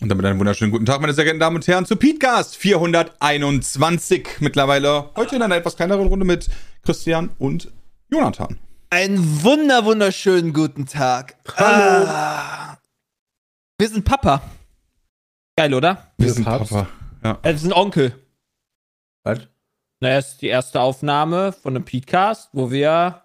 Und damit einen wunderschönen guten Tag, meine sehr geehrten Damen und Herren, zu Petecast 421 mittlerweile. Heute in einer etwas kleineren Runde mit Christian und Jonathan. Einen wunder wunderschönen guten Tag. Hallo. Ah. Wir sind Papa. Geil, oder? Wir Wir sind Papst. Papa. Ja. Äh, Wir sind Onkel. Was? Naja, es ist die erste Aufnahme von einem Petecast, wo wir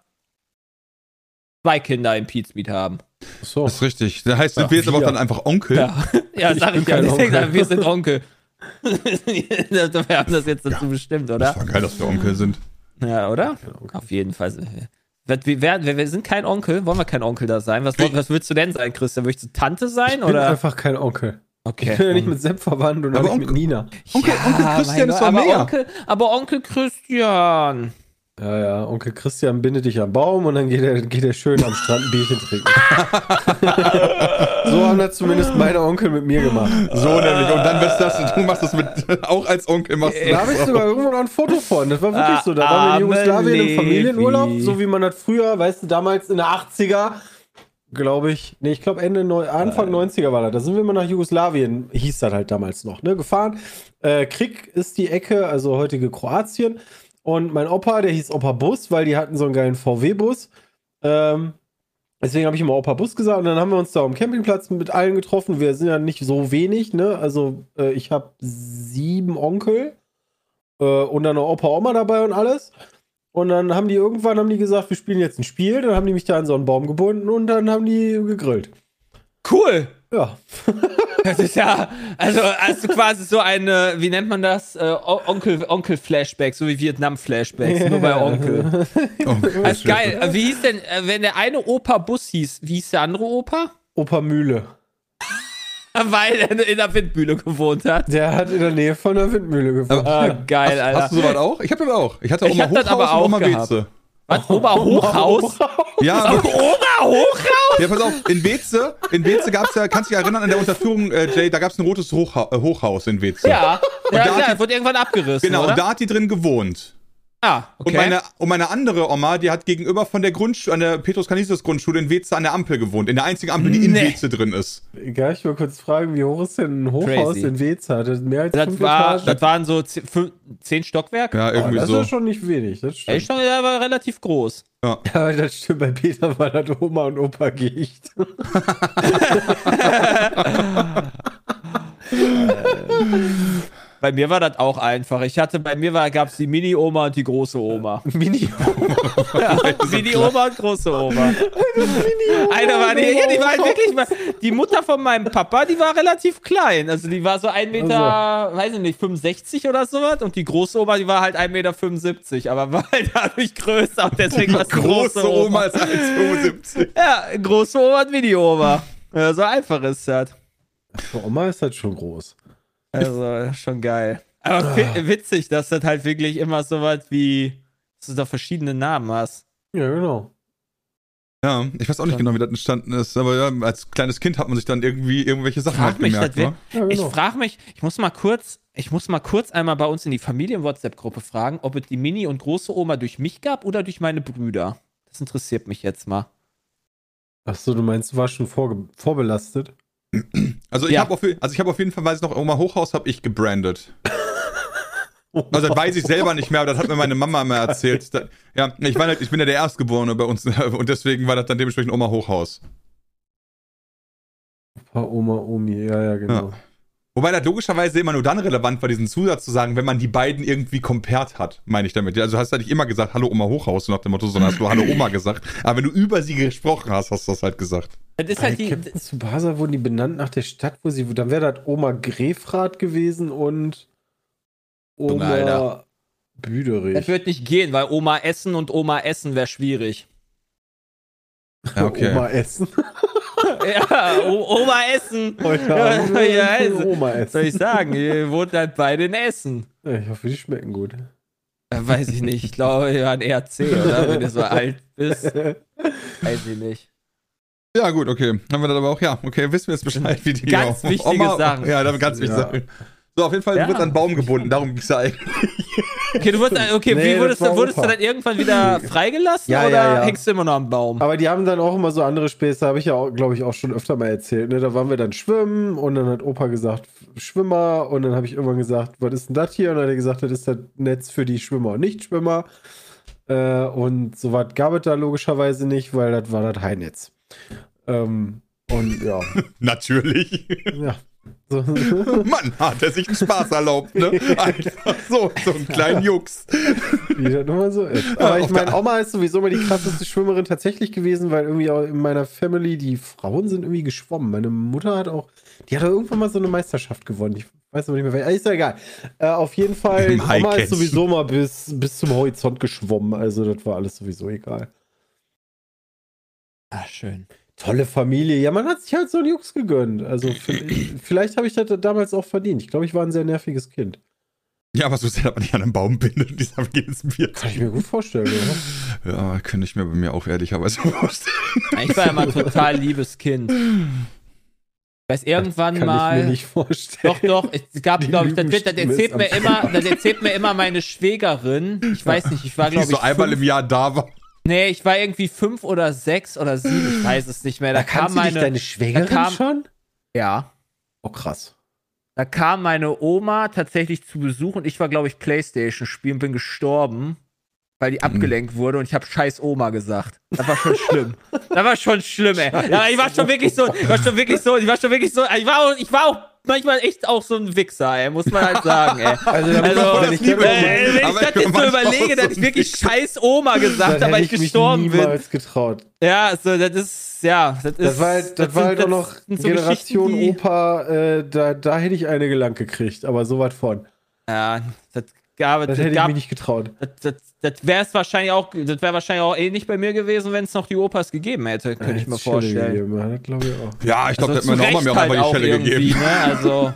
zwei Kinder im Pete's haben. Achso. Das ist richtig. Das heißt, sind Ach, wir jetzt aber auch dann einfach Onkel? Ja, ja Ich sag bin ich ja. kein Deswegen, Onkel. wir sind Onkel. wir haben das jetzt dazu bestimmt, oder? Das war geil, dass wir Onkel sind. Ja, oder? Auf jeden Fall. Wir, wir, wir, wir sind kein Onkel. Wollen wir kein Onkel da sein? Was, was willst du denn sein, Christian? Möchtest du Tante sein? Ich bin oder? einfach kein Onkel. Okay. Ich bin ja nicht mit Sepp verwandt und auch Aber nicht mit Onkel- Nina. Onkel, Onkel mein Christian ist doch aber mehr. Onkel, aber Onkel Christian. Ja, ja, Onkel Christian bindet dich am Baum und dann geht er, geht er schön am Strand ein Bierchen trinken. so haben das zumindest meine Onkel mit mir gemacht. So nämlich. Und dann bist das, du machst das mit, auch als Onkel machst du Da habe ich sogar irgendwo noch ein Foto von. Das war wirklich so. Da waren wir in Arme Jugoslawien im. Familienurlaub, so wie man das früher, weißt du, damals in der 80er, glaube ich, nee, ich glaube Ende, Neu Anfang 90er war das. Da sind wir immer nach Jugoslawien, hieß das halt damals noch, ne, gefahren. Äh, Krieg ist die Ecke, also heutige Kroatien. Und mein Opa, der hieß Opa Bus, weil die hatten so einen geilen VW-Bus. Ähm, Deswegen habe ich immer Opa Bus gesagt und dann haben wir uns da am Campingplatz mit allen getroffen. Wir sind ja nicht so wenig, ne? Also äh, ich habe sieben Onkel äh, und dann noch Opa, Oma dabei und alles. Und dann haben die irgendwann haben die gesagt, wir spielen jetzt ein Spiel. Dann haben die mich da an so einen Baum gebunden und dann haben die gegrillt. Cool. Ja. Das ist ja, also hast du quasi so eine, wie nennt man das? Äh, Onkel, Onkel-Flashback, so wie Vietnam-Flashbacks, nur bei Onkel. Onkel. Das ist geil. Äh, Wie hieß denn, äh, wenn der eine Opa Bus hieß, wie hieß der andere Opa? Opa Mühle. Weil er in der Windmühle gewohnt hat. Der hat in der Nähe von der Windmühle gewohnt. Ah, geil, Hast, Alter. hast du sowas auch? Ich hab das auch. Ich hatte Ich Oma hab das Hochhaus aber auch und Oma gehabt. Weze. Was? Ober Hochhaus? Ja, aber- Ober Hochhaus? Ja, pass auf, in Weze, in Weze gab's ja, kannst du dich erinnern an der Unterführung, äh, Jay, da gab's ein rotes Hochha äh, Hochhaus in Weze. Ja, ja, da ja die- wurde irgendwann abgerissen, Genau, oder? und da hat die drin gewohnt. Ah, okay. Und, meine, und meine andere Oma, die hat gegenüber von der Grundschule, an der Petrus Canisius Grundschule in Weze an der Ampel gewohnt. In der einzigen Ampel, die in Nee. Weze drin ist. Kann ich mal kurz fragen, wie hoch ist denn ein Hochhaus Crazy. in Weza? Das mehr als das, fünf war, Etagen. das waren so zehn, fünf, zehn Stockwerke. Ja, irgendwie das so. ist schon nicht wenig. Das stimmt. Echt schon, der war relativ groß. Ja, das stimmt. Bei Peter war das Oma und Opa Gicht. Bei mir war das auch einfach. Ich hatte, bei mir war, gab es die Mini-Oma und die große Oma. Mini Ja, Mini-Oma und große Oma. Eine war die, ja, die war halt wirklich, die Mutter von meinem Papa, die war relativ klein. Also die war so 1 Meter, weiß ich nicht, 65 oder sowas. Und die große Oma, die war halt 1,75 Meter, aber war halt dadurch größer und deswegen war es die Große Oma ist 1,75. Ja, große Oma und Mini-Oma. Ja, so einfach ist das. Für Oma ist das schon groß. Also, schon geil. Aber fi- witzig, dass das halt wirklich immer so was wie, dass du da verschiedene Namen hast. Ja, genau. Ja, ich weiß auch nicht genau, wie das entstanden ist, aber ja, als kleines Kind hat man sich dann irgendwie irgendwelche Sachen Frag halt mich, gemerkt, wa? Ja, Ich genau. frage mich, ich muss mal kurz, ich muss mal kurz einmal bei uns in die Familien-WhatsApp-Gruppe fragen, ob es die Mini- und große Oma durch mich gab oder durch meine Brüder. Das interessiert mich jetzt mal. Achso, du meinst, du warst schon vorbelastet? Also ich Ja. habe auf, also ich hab auf jeden Fall, weiß ich noch, Oma Hochhaus habe ich gebrandet. Also das weiß ich selber nicht mehr, aber das hat mir meine Mama immer erzählt. Da, ja, ich, war halt, ich bin ja der Erstgeborene bei uns und deswegen war das dann dementsprechend Oma Hochhaus. Opa, Oma, Omi, ja, ja, genau. Wobei das logischerweise immer nur dann relevant war, diesen Zusatz zu sagen, wenn man die beiden irgendwie compared hat, meine ich damit. Also hast du halt nicht immer gesagt, hallo Oma Hochhaus, so nach dem Motto, sondern hast du hallo Oma gesagt. Aber wenn du über sie gesprochen hast, hast du das halt gesagt. Das ist Bei halt die, Captain Tsubasa wurden die benannt nach der Stadt, wo sie, dann wäre das Oma Grefrath gewesen und Junge, Alter. Oma Büderich. das wird nicht gehen, weil Oma Essen und Oma Essen wäre schwierig. Ja, okay. Oma Essen. ja, o Oma Essen. Heute Ja, Abend ja, also, Oma Was soll ich Essen. sagen? Ihr wohnt halt beide in Essen. Ja, ich hoffe, die schmecken gut. Weiß ich nicht. Ich glaube, wir waren eher C, oder? Wenn du so alt bist. Weiß ich nicht. Ja, gut, okay. Haben wir das aber auch, ja, okay, wissen wir jetzt Bescheid, wie die Ganz wichtige Sachen. Ja, ganz wichtige Ja. Sachen. So, auf jeden Fall Ja. wird an einen Baum gebunden, darum ging es ja eigentlich. Okay, du wurdest, okay, Nee, wie wurdest, du, wurdest du dann irgendwann wieder freigelassen Ja, oder ja, ja. hängst du immer noch am Baum? Aber die haben dann auch immer so andere Späße, habe ich ja, auch, glaube ich, auch schon öfter mal erzählt. Ne? Da waren wir dann schwimmen und dann hat Opa gesagt, Schwimmer. Und dann habe ich irgendwann gesagt, was ist denn das hier? Und dann hat er gesagt, das ist das Netz für die Schwimmer und Nichtschwimmer. Äh, und so was gab es da logischerweise nicht, weil das war das Highnetz. Ähm, und ja, Natürlich. ja. So. Mann, hat er sich einen Spaß erlaubt, ne? Einfach so, so einen kleinen Jux. Wie das immer so ist. Aber ich meine, Oma ist sowieso mal die krasseste Schwimmerin tatsächlich gewesen, weil irgendwie auch in meiner Family die Frauen sind irgendwie geschwommen. Meine Mutter hat auch, die hat auch irgendwann mal so eine Meisterschaft gewonnen. Ich weiß aber nicht mehr, welche. Ist ja egal. Äh, auf jeden Fall, Im Oma ist sowieso mal bis, bis zum Horizont geschwommen. Also das war alles sowieso egal. Ah, schön. Tolle Familie. Ja, man hat sich halt so einen Jux gegönnt. Also vielleicht, habe ich das damals auch verdient. Ich glaube, ich war ein sehr nerviges Kind. Ja, aber so sehr, dass man nicht an einem Baum bindet und dieser geht ins Bier. Kann ich mir gut vorstellen, oder? Ja, könnte ich mir bei mir auch ehrlicherweise vorstellen. Ich war immer total liebes Kind. Ich weiß irgendwann Kann mal. ich mir nicht vorstellen. Doch, doch, es gab, glaube ich, das, wird, das erzählt mir immer, das erzählt mir immer meine Schwägerin. Ich weiß nicht, ich war, Die glaube so ich. einmal fünf, im Jahr da war. Nee, ich war irgendwie fünf oder sechs oder sieben, ich weiß es nicht mehr. Da, kam kannst du dich meine. deine Schwägerin da kam- schon? ja. Oh, krass. Da kam meine Oma tatsächlich zu Besuch und ich war, glaube ich, Playstation spielen, bin gestorben, weil die abgelenkt wurde und ich habe scheiß Oma gesagt. Das war schon schlimm. Das war schon schlimm, ey. Ja, ich war schon wirklich so, ich war schon wirklich so, ich war schon wirklich so, ich war ich war auch manchmal echt auch so ein Wichser, ey, muss man halt sagen, ey. Also, Also, ich, äh, wenn ich das ich jetzt so überlege, dass so ich wirklich scheiß Oma gesagt habe, weil ich mich gestorben bin. getraut. Ja, also das ist, ja, das ist. Das war halt, das war halt auch noch so Generation Opa, äh, da, da hätte ich eine gelangt gekriegt, aber so was von. Ja, das gab, Das das hätte ich gab mich nicht getraut. Das, das, das wäre es wahrscheinlich auch, das wäre wahrscheinlich auch ähnlich bei mir gewesen, wenn es noch die Opas gegeben hätte, könnte ich mir Hätte vorstellen. gegeben, ja, das glaube ich auch. Ja, ich glaube, Also da hat zu meine Oma Recht mir auch halt einfach die auch Schelle gegeben. Ne? Also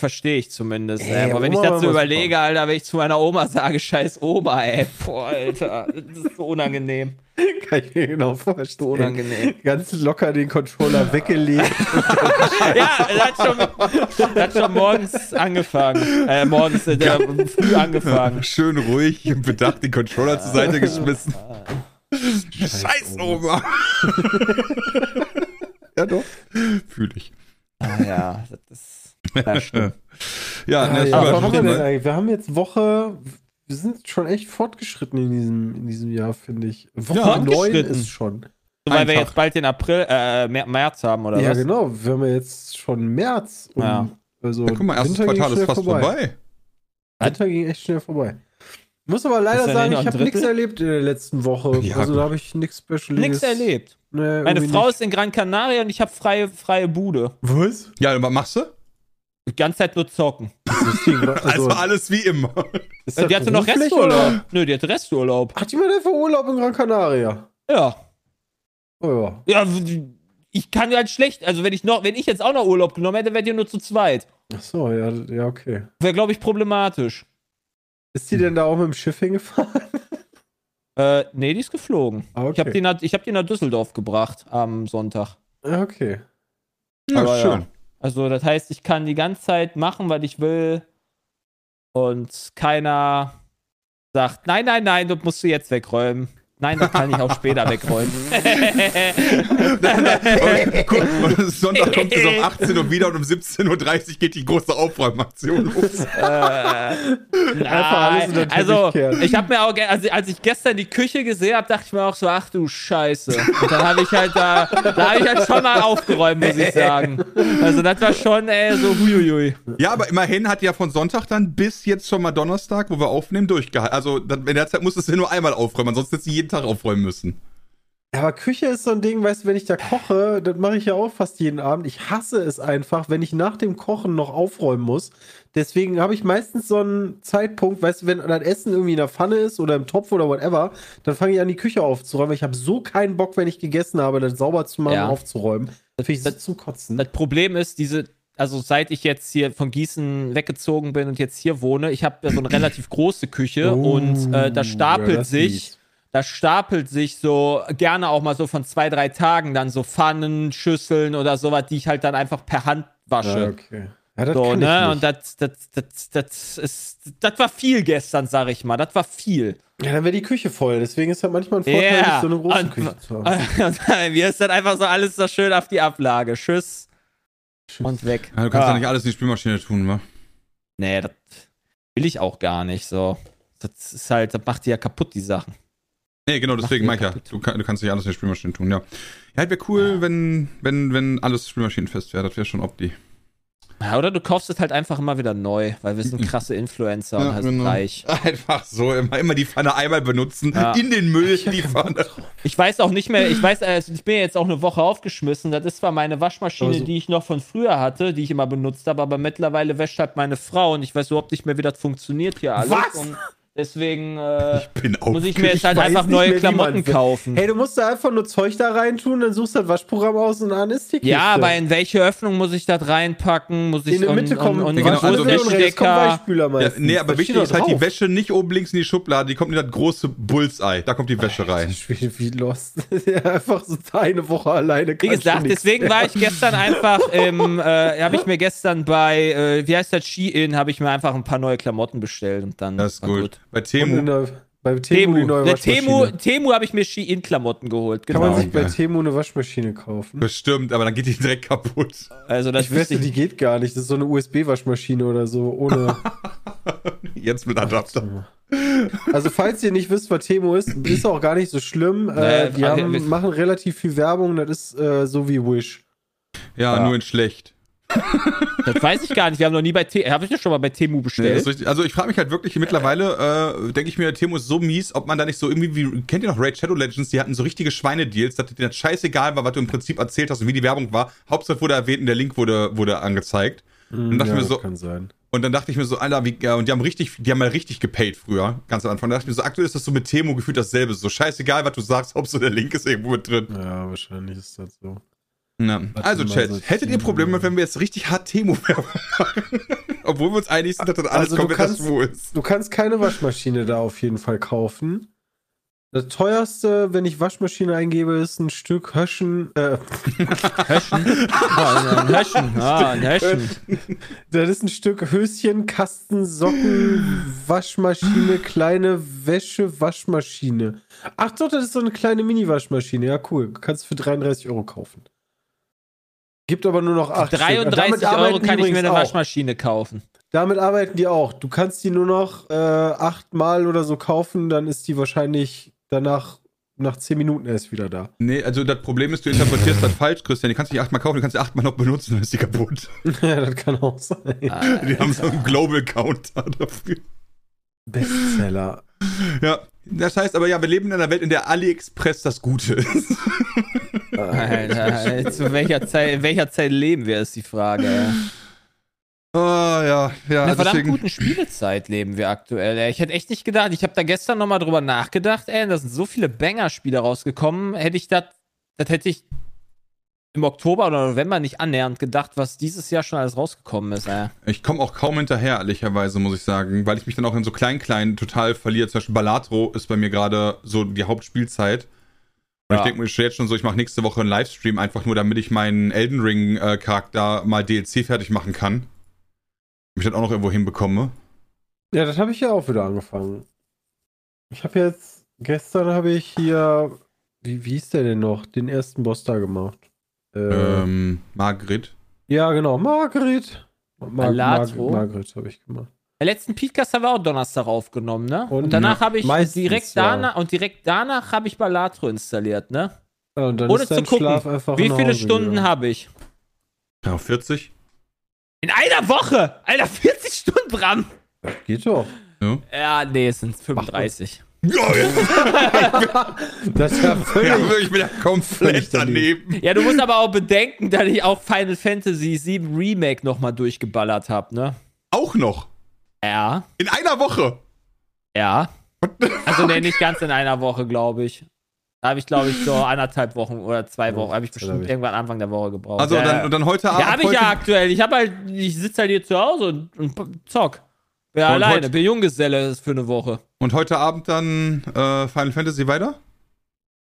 verstehe ich zumindest. Ey, ey. Aber wenn ich Oma so war überlege, super. Alter, wenn ich zu meiner Oma sage, scheiß Oma, ey, boah, Alter, das ist so unangenehm. Kann ich mir genau So vorstellen. unangenehm. Ganz locker den Controller weggelegt. ja, das hat schon, das hat schon morgens angefangen. Äh, morgens, äh, der, früh angefangen. Schön ruhig und bedacht den Controller zur Seite geschmissen. Scheiß Oma. ja, doch. Fühle ich. Ah, ja, das ist. Ja, stimmt. Ja, ne, ja, aber was haben wir, denn eigentlich? wir haben jetzt Woche. Wir sind schon echt fortgeschritten in diesem, in diesem Jahr, finde ich. Woche Ja, 9 fortgeschritten. ist schon. Weil wir Einfach. jetzt bald den April, äh, März haben, oder ja, was? genau. Wir haben ja jetzt schon März. Und Ja. Also ja, guck mal, erstes Winter ging Quartal ist schnell fast vorbei. Winter ging echt schnell vorbei. Ich muss aber leider ja sagen, ich habe nichts erlebt in der letzten Woche. Ja, also da habe ich nichts Special. Nichts erlebt. Nee, Meine Frau nicht. ist in Gran Canaria und ich habe freie, freie Bude. Was? Ja, was machst du? Die ganze Zeit nur zocken. Also, also, alles wie immer. ist das die hatte noch Resturlaub. oder? Nö, die hatte Resturlaub. Ach, die war einfach Urlaub in Gran Canaria. Ja. Oh ja. Ja, ich kann halt schlecht, also wenn ich noch, wenn ich jetzt auch noch Urlaub genommen hätte, wärt ihr nur zu zweit. Ach so, ja, ja, okay. Wäre, glaube ich, problematisch. Ist die denn da auch mit dem Schiff hingefahren? Äh, nee, die ist geflogen. Ah, okay. Ich habe die, nach- ich hab die nach Düsseldorf gebracht am Sonntag. Ja, okay. Ja, Aber schön. ja. Also, das heißt, ich kann die ganze Zeit machen, was ich will. Und keiner sagt, nein, nein, nein, das musst du jetzt wegräumen. Nein, das kann ich auch später wegräumen. Guck, und Sonntag kommt es um 18 Uhr wieder und um 17.30 Uhr geht die große Aufräumaktion los. äh, nein, also, ich habe mir auch, also, als ich gestern die Küche gesehen habe, dachte ich mir auch so, ach du Scheiße. Und dann habe ich halt da, da habe ich halt schon mal aufgeräumt, muss ich sagen. Also, das war schon, ey, so huiuiui. Ja, aber immerhin hat ja von Sonntag dann bis jetzt schon mal Donnerstag, wo wir aufnehmen, durchgehalten. Also dann, in der Zeit musstest du nur einmal aufräumen, ansonsten du jeden Tag aufräumen müssen. Aber Küche ist so ein Ding, weißt du, wenn ich da koche, das mache ich ja auch fast jeden Abend. Ich hasse es einfach, wenn ich nach dem Kochen noch aufräumen muss. Deswegen habe ich meistens so einen Zeitpunkt, weißt du, wenn das Essen irgendwie in der Pfanne ist oder im Topf oder whatever, dann fange ich an, die Küche aufzuräumen. weil Ich habe so keinen Bock, wenn ich gegessen habe, das sauber zu machen Ja. und aufzuräumen. Das finde ich so zum Kotzen. Das Problem ist, diese, also seit ich jetzt hier von Gießen weggezogen bin und jetzt hier wohne, ich habe ja so eine relativ große Küche und äh, da Oh, stapelt ja, das ist sich. Da stapelt sich so gerne auch mal so von zwei, drei Tagen dann so Pfannen, Schüsseln oder sowas, die ich halt dann einfach per Hand wasche. Ja, okay. Ja, das So, kann ich ne? nicht. Und das, das, das, das ist, das war viel gestern, sag ich mal. Das war viel. ja, dann wäre die Küche voll. Deswegen ist halt manchmal ein Vorteil, Ja. nicht so eine große Und- Küche zu haben. Und mir ist dann einfach so alles so schön auf die Ablage. Tschüss. Und weg. Ja, du kannst ja Ah. nicht alles in die Spülmaschine tun, wa? Nee, das will ich auch gar nicht. So. Das ist halt, das macht die ja kaputt, die Sachen. Nee, genau, deswegen ich ja. Du, kann, du kannst nicht alles in die Spülmaschine tun, ja. Ja, halt wäre cool, wenn, wenn, wenn alles spülmaschinenfest wäre. Das wäre schon opti. Ja, oder du kaufst es halt einfach immer wieder neu, weil wir sind krasse Influencer und halt genau. reich. Einfach so, immer, immer die Pfanne einmal benutzen, Ja. in den Müll die Pfanne. Ich weiß auch nicht mehr, ich weiß, also ich bin jetzt auch eine Woche aufgeschmissen. Das ist zwar meine Waschmaschine, Also- die ich noch von früher hatte, die ich immer benutzt habe, aber mittlerweile wäscht halt meine Frau und ich weiß überhaupt nicht mehr, wie das funktioniert hier alles. Was? Und deswegen äh, Bin muss ich mir jetzt Ich halt einfach neue Klamotten kaufen. Hey, du musst da einfach nur Zeug da reintun, dann suchst du das Waschprogramm aus und dann ist die Kiste. ja, aber in welche Öffnung muss ich das reinpacken? Muss ich in der Mitte und, kommen und, und, genau, also und kommt Stecker? Weichspüler Ja, meistens. nee, aber wichtig ist halt die. Wäsche nicht oben links in die Schublade, die kommt in das große Bullseye. Da kommt die Wäsche rein. Wie, wie lost. Ja, einfach so eine Woche alleine. Wie gesagt, deswegen mehr. war ich gestern einfach im, äh, habe ich mir gestern bei, äh, wie heißt das, Shein, habe ich mir einfach ein paar neue Klamotten bestellt und dann Das ist war gut. Bei Und in Temu. der, bei Temu, die Temu, neue der Waschmaschine. Temu, Temu habe ich mir Shein-Klamotten geholt, Kann genau. man sich bei. Temu eine Waschmaschine kaufen? Bestimmt, aber dann geht die direkt kaputt. Also das Ich wette, wüsste ich die geht gar nicht. Das ist so eine USB-Waschmaschine oder so. Ohne. Jetzt mit Adapter. also, falls ihr nicht wisst, was Temu ist, ist auch gar nicht so schlimm. Äh, Nee, die also, haben, wir- machen relativ viel Werbung. Das ist äh, so wie Wish. Ja, Ja. nur in schlecht. Das weiß ich gar nicht. Wir haben noch nie bei Temu, habe ich das schon mal bei Temu Nee, bestellt? richtig. Also ich frage mich halt wirklich, mittlerweile äh, denke ich mir, Temu ist so mies, ob man da nicht so irgendwie wie, kennt ihr noch Raid Shadow Legends, die hatten so richtige Schweinedeals, dass dir das scheißegal war, was du im Prinzip erzählt hast und wie die Werbung war. Hauptsache wurde erwähnt und der Link wurde, wurde angezeigt. Und dachte ja, mir das so, kann sein. und dann dachte ich mir so, Alter, wie, ja, und die haben richtig, die haben mal richtig gepaid früher, ganz am Anfang. Da dachte ich mir so, aktuell ist das so mit Temu gefühlt dasselbe. So scheißegal, was du sagst, Hauptsache der Link ist irgendwo mit drin. Ja, wahrscheinlich ist das so. Ja. Also, Chat, so hättet ihr. Probleme, wenn wir jetzt richtig hart Temu-Werbung machen? Obwohl wir uns einig sind, dass das alles Also, du komplett kannst- das ist. Du kannst keine Waschmaschine da auf jeden Fall kaufen. Das teuerste, wenn ich Waschmaschine eingebe, ist ein Stück Höschen. Äh, Höschen. Ja, ein Höschen. Ah, ein Höschen. das ist ein Stück Höschen, Kasten, Socken, Waschmaschine, kleine Wäsche, Waschmaschine. Ach doch, das ist so eine kleine Mini-Waschmaschine. Ja, cool. Kannst du für 33 Euro kaufen. Gibt aber nur noch 8 33 Euro kann ich mir eine Waschmaschine kaufen. Damit arbeiten die auch. Du kannst die nur noch äh, achtmal oder so kaufen, dann ist die wahrscheinlich danach nach 10 Minuten erst wieder da. Nee, also das Problem ist, du interpretierst das falsch, Christian. Die kannst du nicht achtmal kaufen, die kannst du achtmal noch benutzen, dann ist die kaputt. ja, das kann auch sein. Die haben so einen Global Counter dafür. Bestseller. Ja, das heißt aber ja, wir leben in einer Welt, in der AliExpress das Gute ist. Alter, zu welcher Zeit, in welcher Zeit leben wir, ist die Frage. Oh, ja, In ja, einer verdammt deswegen. guten Spielezeit leben wir aktuell. Ey. Ich hätte echt nicht gedacht, ich habe da gestern nochmal drüber nachgedacht, ey, da sind so viele Banger-Spiele rausgekommen. Hätte ich das, das hätte ich im Oktober oder November nicht annähernd gedacht, was dieses Jahr schon alles rausgekommen ist. Ey. Ich komme auch kaum hinterher, ehrlicherweise, muss ich sagen, weil ich mich dann auch in so Klein-Klein total verliere. Zum Beispiel Balatro ist bei mir gerade so die Hauptspielzeit. Und Ja. ich denke mir jetzt schon so, ich mache nächste Woche einen Livestream, einfach nur, damit ich meinen Elden Ring-Charakter mal DLC fertig machen kann. Ob ich das auch noch irgendwo hinbekomme. Ja, das habe ich ja auch wieder angefangen. Ich habe jetzt, gestern habe ich hier, wie, wie hieß der denn noch, den ersten Boss da gemacht. Äh, Ähm, Margret. ja, genau, Margret. Mar Alatro? Margret habe ich gemacht. Der letzten Podcast haben wir auch Donnerstag aufgenommen, ne? Und, Und- danach habe ich meistens, direkt ja. danach und direkt danach habe ich Balatro installiert, ne? Ja, und dann Ohne ist zu dein gucken, Schlaf einfach Wie viele Hause Stunden habe ich? Ja, 40. In einer Woche! Alter, 40 Stunden, Bram! Geht doch. Ja. Ja, nee, es sind 35. Ja, ja, Das ist ja völlig. ja, ich bin ja komplett daneben. daneben. Ja, du musst aber auch bedenken, dass ich auch Final Fantasy VII Remake nochmal durchgeballert habe, ne? Auch noch. Ja, In einer Woche. ja. Also, nee, nicht ganz in einer Woche, glaube ich. Da habe ich, glaube ich, so anderthalb Wochen oder zwei Wochen, habe ich bestimmt irgendwann Anfang der Woche gebraucht. Also ja, dann, ja. und dann heute Abend. ja, habe ich ja aktuell. Ich habe halt, ich sitze halt hier zu Hause und, und zock. Bin Und alleine, heute- bin Junggeselle für eine Woche. Und heute Abend dann äh, Final Fantasy weiter?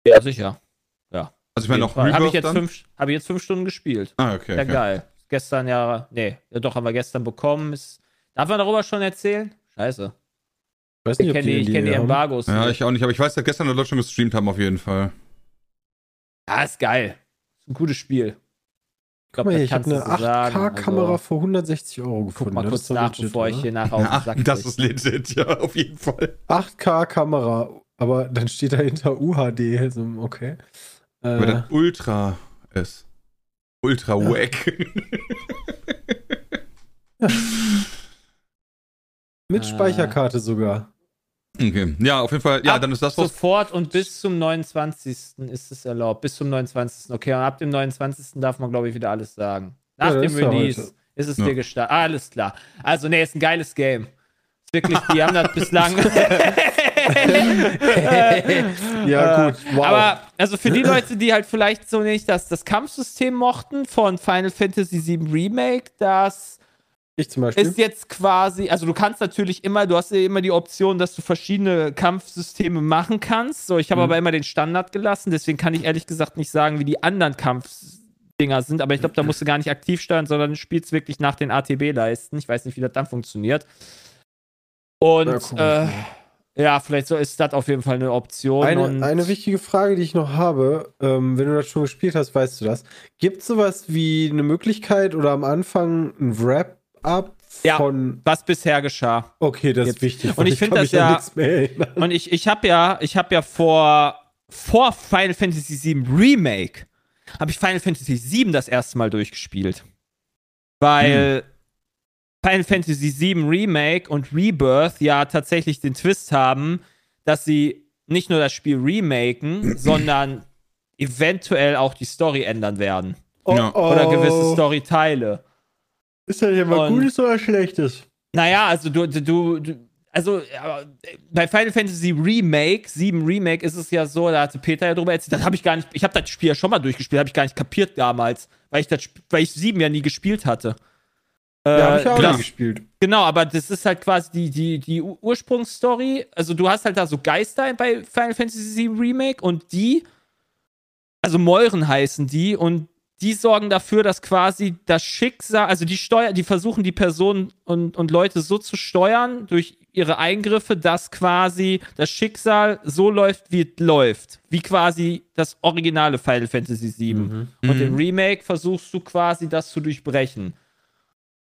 Ja, sicher. Also ich meine noch Habe ich, jetzt fünf, hab ich jetzt fünf Stunden gespielt. Ah, okay. Ja, okay. geil. Gestern ja, nee, ja, doch, haben wir gestern bekommen. Ist, darf man darüber schon erzählen? Scheiße. Ich weiß Ich nicht, ob kenne die, ich kenn die. Embargos. Ja, ich auch nicht, aber ich weiß, dass gestern Leute schon gestreamt haben auf jeden Fall. ja, ist geil. Ist ein gutes Spiel. Ich glaube, ich habe eine du so sagen. 8K-Kamera Also, für 160 Euro gefunden. guck mal kurz nach, legit, bevor ich oder? hier nachher auf den Sack das ist legit, ja, auf jeden Fall. 8K-Kamera, aber dann steht dahinter UHD. Also, okay. Äh, Aber dann Ultra ist. Ultra Ja. wack. Mit Äh. Speicherkarte sogar. okay. Ja, auf jeden Fall. Ja, Ab dann ist das was. Sofort und bis zum 29. ist es erlaubt. Bis zum 29. Okay, und ab dem 29. darf man, glaube ich, wieder alles sagen. Nach Ja, dem ist ja Release heute. ist es Ja. dir gestartet. Ah, alles klar. Also, nee, ist ein geiles Game. Ist wirklich, die haben das bislang. Ja, gut. Wow. Aber also für die Leute, die halt vielleicht so nicht das, das Kampfsystem mochten von Final Fantasy VII Remake, das ich zum Beispiel. ist jetzt quasi, also du kannst natürlich immer, du hast ja immer die Option, dass du verschiedene Kampfsysteme machen kannst. So, ich habe Mhm. aber immer den Standard gelassen, deswegen kann ich ehrlich gesagt nicht sagen, wie die anderen Kampfdinger sind, aber ich glaube, da musst du gar nicht aktiv steuern, sondern du spielst wirklich nach den ATB-Leisten. Ich weiß nicht, wie das dann funktioniert. Und äh, mal. ja, vielleicht so ist das auf jeden Fall eine Option. Eine, eine wichtige Frage, die ich noch habe, ähm, wenn du das schon gespielt hast, weißt du das. Gibt es sowas wie eine Möglichkeit oder am Anfang ein Wrap-up Ja. von. was bisher geschah. Okay, das Jetzt. ist wichtig. Und ich find kann das ja-. Und ich, ich habe ja, ich habe ja vor, vor Final Fantasy VII Remake, habe ich Final Fantasy VII das erste Mal durchgespielt. Weil Final Fantasy VII Remake und Rebirth ja tatsächlich den Twist haben, dass sie nicht nur das Spiel remaken, sondern eventuell auch die Story ändern werden. Ja. Oder gewisse Oh. Storyteile. Ist das ja mal Gutes oder Schlechtes? Naja, also du, du, du, also äh, bei Final Fantasy Remake, 7 Remake ist es ja so, da hatte Peter ja drüber erzählt, das habe ich gar nicht, ich habe das Spiel ja schon mal durchgespielt, habe ich gar nicht kapiert damals, weil ich das, weil ich 7 ja nie gespielt hatte. Ja, Äh, habe ich auch genau, nie gespielt. genau, aber das ist halt quasi die, die, die Ur- Ursprungsstory. Also du hast halt da so Geister bei Final Fantasy VII Remake und die, also Meuren heißen die und die sorgen dafür, dass quasi das Schicksal, also die steuern, die versuchen die Personen und, und Leute so zu steuern durch ihre Eingriffe, dass quasi das Schicksal so läuft, wie es läuft. Wie quasi das originale Final Fantasy VII. Mhm. Und im Remake versuchst du quasi das zu durchbrechen.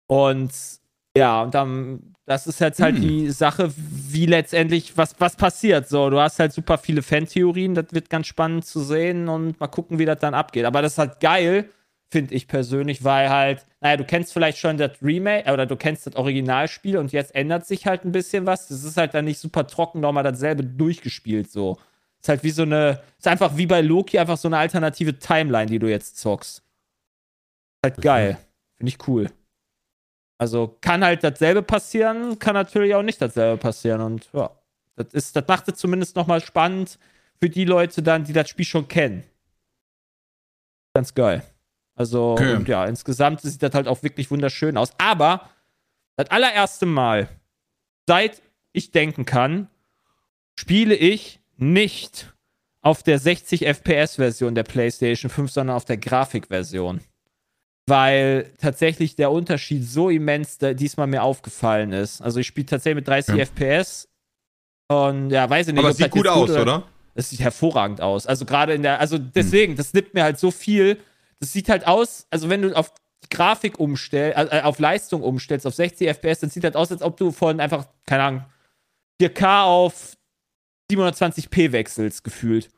Und ja, und dann, das ist jetzt halt Hm. die Sache, wie letztendlich, was, was passiert. So, du hast halt super viele Fantheorien, das wird ganz spannend zu sehen und mal gucken, wie das dann abgeht. Aber das ist halt geil, finde ich persönlich, weil halt, naja, du kennst vielleicht schon das Remake äh, oder du kennst das Originalspiel und jetzt ändert sich halt ein bisschen was. Das ist halt dann nicht super trocken, nochmal dasselbe durchgespielt so. Ist halt wie so eine, ist einfach wie bei Loki einfach so eine alternative Timeline, die du jetzt zockst. Halt geil. Finde ich cool. Also kann halt dasselbe passieren, kann natürlich auch nicht dasselbe passieren. Und ja, das, ist, das macht es zumindest nochmal spannend für die Leute dann, die das Spiel schon kennen. Ganz geil. Also, Okay. und ja, insgesamt sieht das halt auch wirklich wunderschön aus. Aber das allererste Mal, seit ich denken kann, spiele ich nicht auf der 60 FPS-Version der PlayStation 5, sondern auf der Grafikversion. Weil tatsächlich der Unterschied so immens diesmal mir aufgefallen ist. Also ich spiele tatsächlich mit 30 Ja. FPS und ja, weiß ich nicht. Aber es sieht gut aus, oder? das sieht hervorragend aus. Also gerade in der, also deswegen, das nimmt mir halt so viel. Das sieht halt aus, also wenn du auf die Grafik umstellst, äh, auf Leistung umstellst, auf 60 FPS, dann sieht halt aus, als ob du von einfach, keine Ahnung, 4K auf 720p wechselst, gefühlt.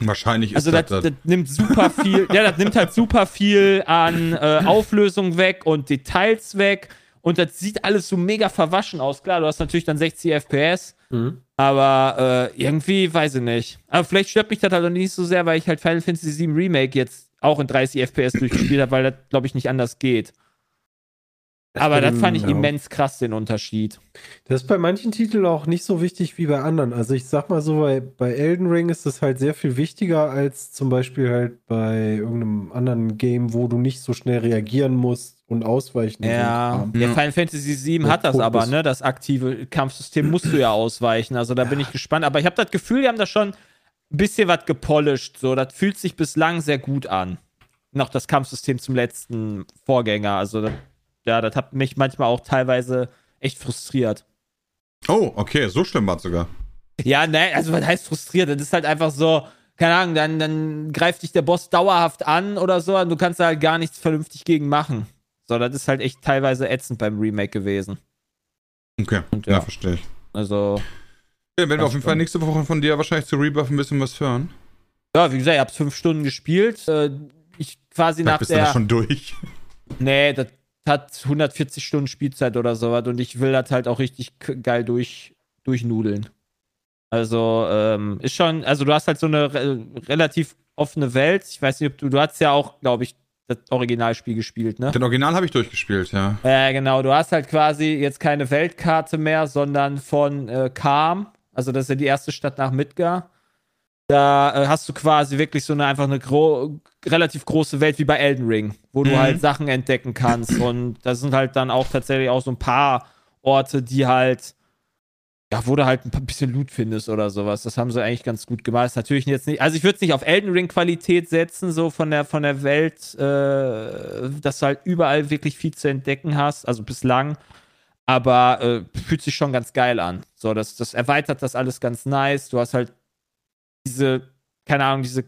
Wahrscheinlich ist Also das, das, das nimmt super viel, ja, das nimmt halt super viel an äh, Auflösung weg und Details weg. Und das sieht alles so mega verwaschen aus. Klar, du hast natürlich dann 60 FPS, Mhm. aber äh, irgendwie, weiß ich nicht. Aber vielleicht stört mich das halt auch nicht so sehr, weil ich halt Final Fantasy VII Remake jetzt auch in 30 FPS durchgespielt habe, weil das, glaube ich, nicht anders geht. Aber das fand ich ja. immens krass, den Unterschied. Das ist bei manchen Titeln auch nicht so wichtig wie bei anderen. Also ich sag mal so, bei, bei Elden Ring ist das halt sehr viel wichtiger als zum Beispiel halt bei irgendeinem anderen Game, wo du nicht so schnell reagieren musst und ausweichen. Ja, Kram. ja, Ja. Final Fantasy VII Ja, hat das aber, ne? Das aktive Kampfsystem musst du ja ausweichen. Also da bin ich gespannt. Aber ich habe das Gefühl, die haben da schon ein bisschen was gepolished. So, das fühlt sich bislang sehr gut an. Noch das Kampfsystem zum letzten Vorgänger. Also, das, ja, das hat mich manchmal auch teilweise echt frustriert. Oh, okay, so schlimm war es sogar. Ja, ne, also was heißt frustriert? Das ist halt einfach so, keine Ahnung, dann, dann greift dich der Boss dauerhaft an oder so und du kannst da halt gar nichts vernünftig gegen machen. So, das ist halt echt teilweise ätzend beim Remake gewesen. Okay, Und ja, ja. verstehe ich. Also, Ja, werden wir auf jeden Fall nächste Woche von dir wahrscheinlich zu Rebuff ein bisschen was hören. ja, wie gesagt, ich hab's fünf Stunden gespielt. Äh, ich quasi Vielleicht nach bist du da der. schon durch. Nee, das hat 140 Stunden Spielzeit oder sowas und ich will das halt auch richtig geil durch, durchnudeln. Also, ähm, ist schon, also du hast halt so eine re relativ offene Welt. Ich weiß nicht, ob du, du hast ja auch, glaube ich, das Originalspiel gespielt, ne? Den Original habe ich durchgespielt, ja. Ja, genau. Du hast halt quasi jetzt keine Weltkarte mehr, sondern von äh, Kam. Also, das ist ja die erste Stadt nach Midgar. Da äh, hast du quasi wirklich so eine einfach eine gro relativ große Welt wie bei Elden Ring, wo du Mhm. halt Sachen entdecken kannst. Und da sind halt dann auch tatsächlich auch so ein paar Orte, die halt, ja, wo du halt ein bisschen Loot findest oder sowas. Das haben sie eigentlich ganz gut gemacht. Ist natürlich jetzt nicht, also ich würde es nicht auf Elden Ring Qualität setzen, so von der, von der Welt, äh, dass du halt überall wirklich viel zu entdecken hast, also bislang. Aber äh, fühlt sich schon ganz geil an. So, das, das erweitert das alles ganz nice. Du hast halt diese, keine Ahnung, diese,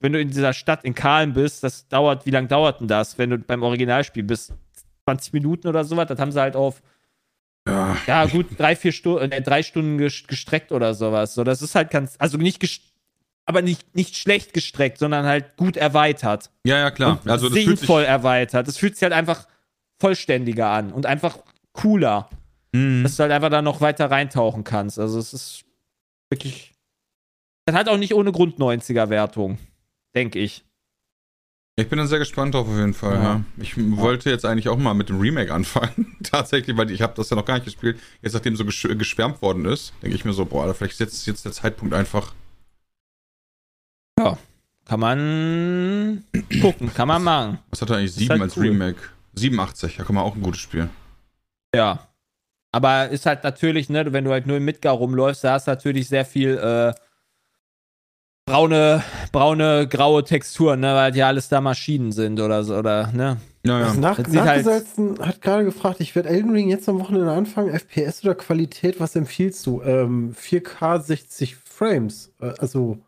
wenn du in dieser Stadt in Kahlen bist, das dauert, wie lange dauert denn das, wenn du beim Originalspiel bist? 20 Minuten oder sowas, das haben sie halt auf Ja, ja, gut, drei, vier Stunden, äh, drei Stunden ges- gestreckt oder sowas. So, das ist halt ganz, also nicht, aber nicht, nicht schlecht gestreckt, sondern halt gut erweitert. ja, ja, klar. Und Also das fühlt sich, sinnvoll erweitert. Das fühlt sich halt einfach vollständiger an und einfach cooler, Mhm. dass du halt einfach da noch weiter reintauchen kannst. Also es ist wirklich. Das hat auch nicht ohne Grund 90er-Wertung, denke ich. Ich bin dann sehr gespannt drauf auf jeden Fall. Ja. Ja. Ich wollte jetzt eigentlich auch mal mit dem Remake anfangen. Tatsächlich, weil ich habe das ja noch gar nicht gespielt. Jetzt, nachdem so gesch geschwärmt worden ist, denke ich mir so, boah, vielleicht ist jetzt, jetzt der Zeitpunkt einfach. Kann man gucken, kann man machen. Was hat er eigentlich? Ist 7 halt als cool. Remake. 87, ja, kann man auch ein gutes Spiel. Ja. Aber ist halt natürlich, ne, wenn du halt nur im Midgar rumläufst, da hast du natürlich sehr viel äh, braune, braune, graue Texturen, ne, weil ja alles da Maschinen sind oder so, oder, ne? Ja, Also nach, sieht halt- Nachgesalzen hat gerade gefragt, ich werde Elden Ring jetzt am Wochenende anfangen. FPS oder Qualität, was empfiehlst du? Ähm, 4K 60 Frames. Äh, also,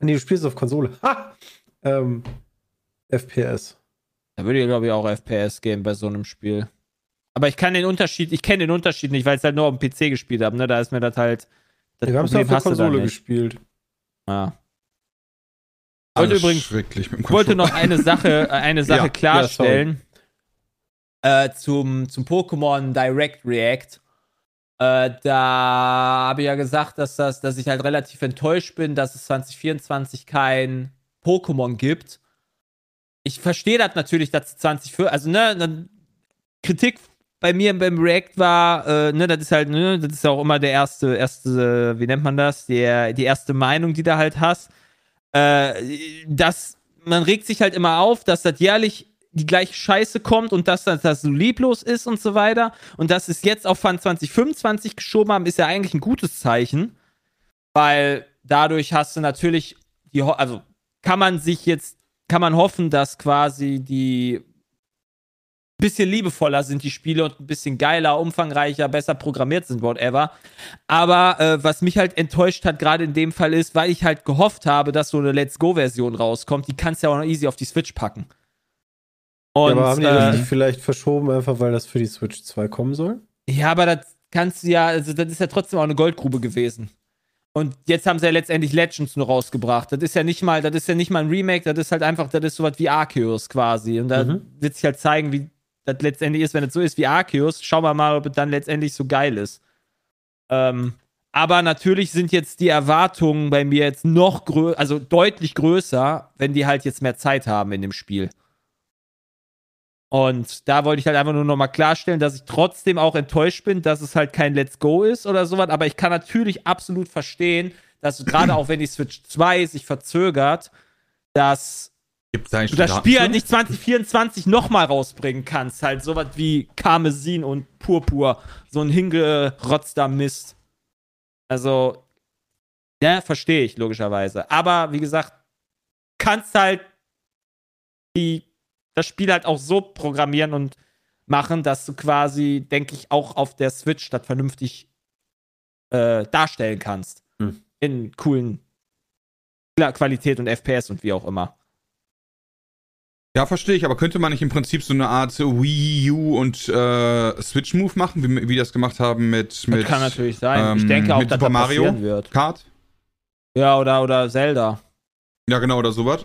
nee, du spielst auf Konsole. Ha! Ähm, FPS. Da würde ich, glaube ich, auch FPS geben bei so einem Spiel. Aber ich kann den Unterschied, ich kenne den Unterschied nicht, weil ich es halt nur auf dem PC gespielt habe, ne? Da ist mir das halt. Das Wir haben es ja auf der Konsole gespielt. Ja. Wollte übrigens- wollte noch eine Sache, äh, eine Sache Ja, klarstellen. äh, zum, zum Pokémon Direct React. Äh, da habe ich ja gesagt, dass, das, dass ich halt relativ enttäuscht bin, dass es 2024 kein Pokémon gibt. Ich verstehe das natürlich, dass es 2024, also ne, Kritik bei mir beim React war, äh, ne, das ist halt, ne, das ist ja auch immer der erste, erste, wie nennt man das, der, die erste Meinung, die du halt hast äh, dass man regt sich halt immer auf, dass das jährlich die gleiche Scheiße kommt und dass das, so lieblos ist und so weiter. Und dass es jetzt auf Fan 2025 geschoben haben, ist ja eigentlich ein gutes Zeichen. Weil dadurch hast du natürlich die, also kann man sich jetzt, kann man hoffen, dass quasi die bisschen liebevoller sind die Spiele und ein bisschen geiler, umfangreicher, besser programmiert sind, whatever. Aber äh, was mich halt enttäuscht hat, gerade in dem Fall ist, weil ich halt gehofft habe, dass so eine Let's Go-Version rauskommt, die kannst du ja auch noch easy auf die Switch packen. Und, ja, aber haben die das äh, nicht vielleicht verschoben, einfach weil das für die Switch 2 kommen soll? ja, aber das kannst du ja, also das ist ja trotzdem auch eine Goldgrube gewesen. Und jetzt haben sie ja letztendlich Legends nur rausgebracht. Das ist ja nicht mal, das ist ja nicht mal ein Remake, das ist halt einfach, das ist sowas wie Arceus quasi. Und da Mhm. wird sich halt zeigen, wie das letztendlich ist, wenn es so ist wie Arceus. Schauen wir mal, ob es dann letztendlich so geil ist. Ähm, aber natürlich sind jetzt die Erwartungen bei mir jetzt noch größer, also deutlich größer, wenn die halt jetzt mehr Zeit haben in dem Spiel. Und da wollte ich halt einfach nur nochmal klarstellen, dass ich trotzdem auch enttäuscht bin, dass es halt kein Let's Go ist oder sowas. Aber ich kann natürlich absolut verstehen, dass gerade auch wenn die Switch 2 sich verzögert, dass Gibt's da du das Spiel halt nicht 2024 nochmal rausbringen kannst. Halt sowas wie Karmesin und Purpur. So ein hingerotzter Mist. Also, ja, verstehe ich logischerweise. Aber wie gesagt, kannst halt die, das Spiel halt auch so programmieren und machen, dass du quasi, denke ich, auch auf der Switch das vernünftig äh, darstellen kannst. Hm. In coolen Qualität und FPS und wie auch immer. Ja, verstehe ich, aber könnte man nicht im Prinzip so eine Art Wii U und äh, Switch-Move machen, wie, wie die das gemacht haben mit. mit das kann natürlich sein. ich ähm, denke auch, mit dass Super das Mario wird. Kart? Ja, oder, oder Zelda. Ja, genau, oder sowas.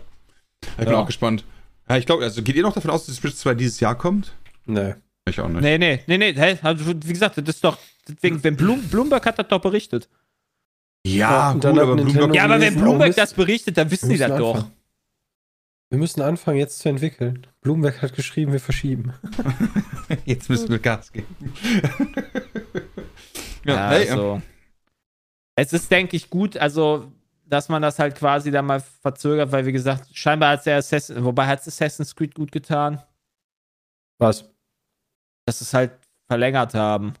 Ich bin Ja. auch gespannt. Ja, ich glaube, also geht ihr noch davon aus, dass die Switch 2 dieses Jahr kommt? Nee. Ich auch nicht. Nee, nee, nee, nee. Hä? Also, wie gesagt, das ist doch. Deswegen, wenn Bloom, Bloomberg hat das doch berichtet. Ja, Ja, gut, hat aber Bloomberg. Ja, aber wenn Bloomberg das berichtet, dann wissen die das doch. anfangen. Wir müssen anfangen, jetzt zu entwickeln. Bloomberg hat geschrieben, wir verschieben. Jetzt müssen wir Gas geben. ja, Ja, hey, also. Es ist, denke ich, gut, also, dass man das halt quasi dann mal verzögert, weil, wie gesagt, scheinbar hat es der Assassin, wobei hat es Assassin's Creed gut getan, Was? dass es halt verlängert haben.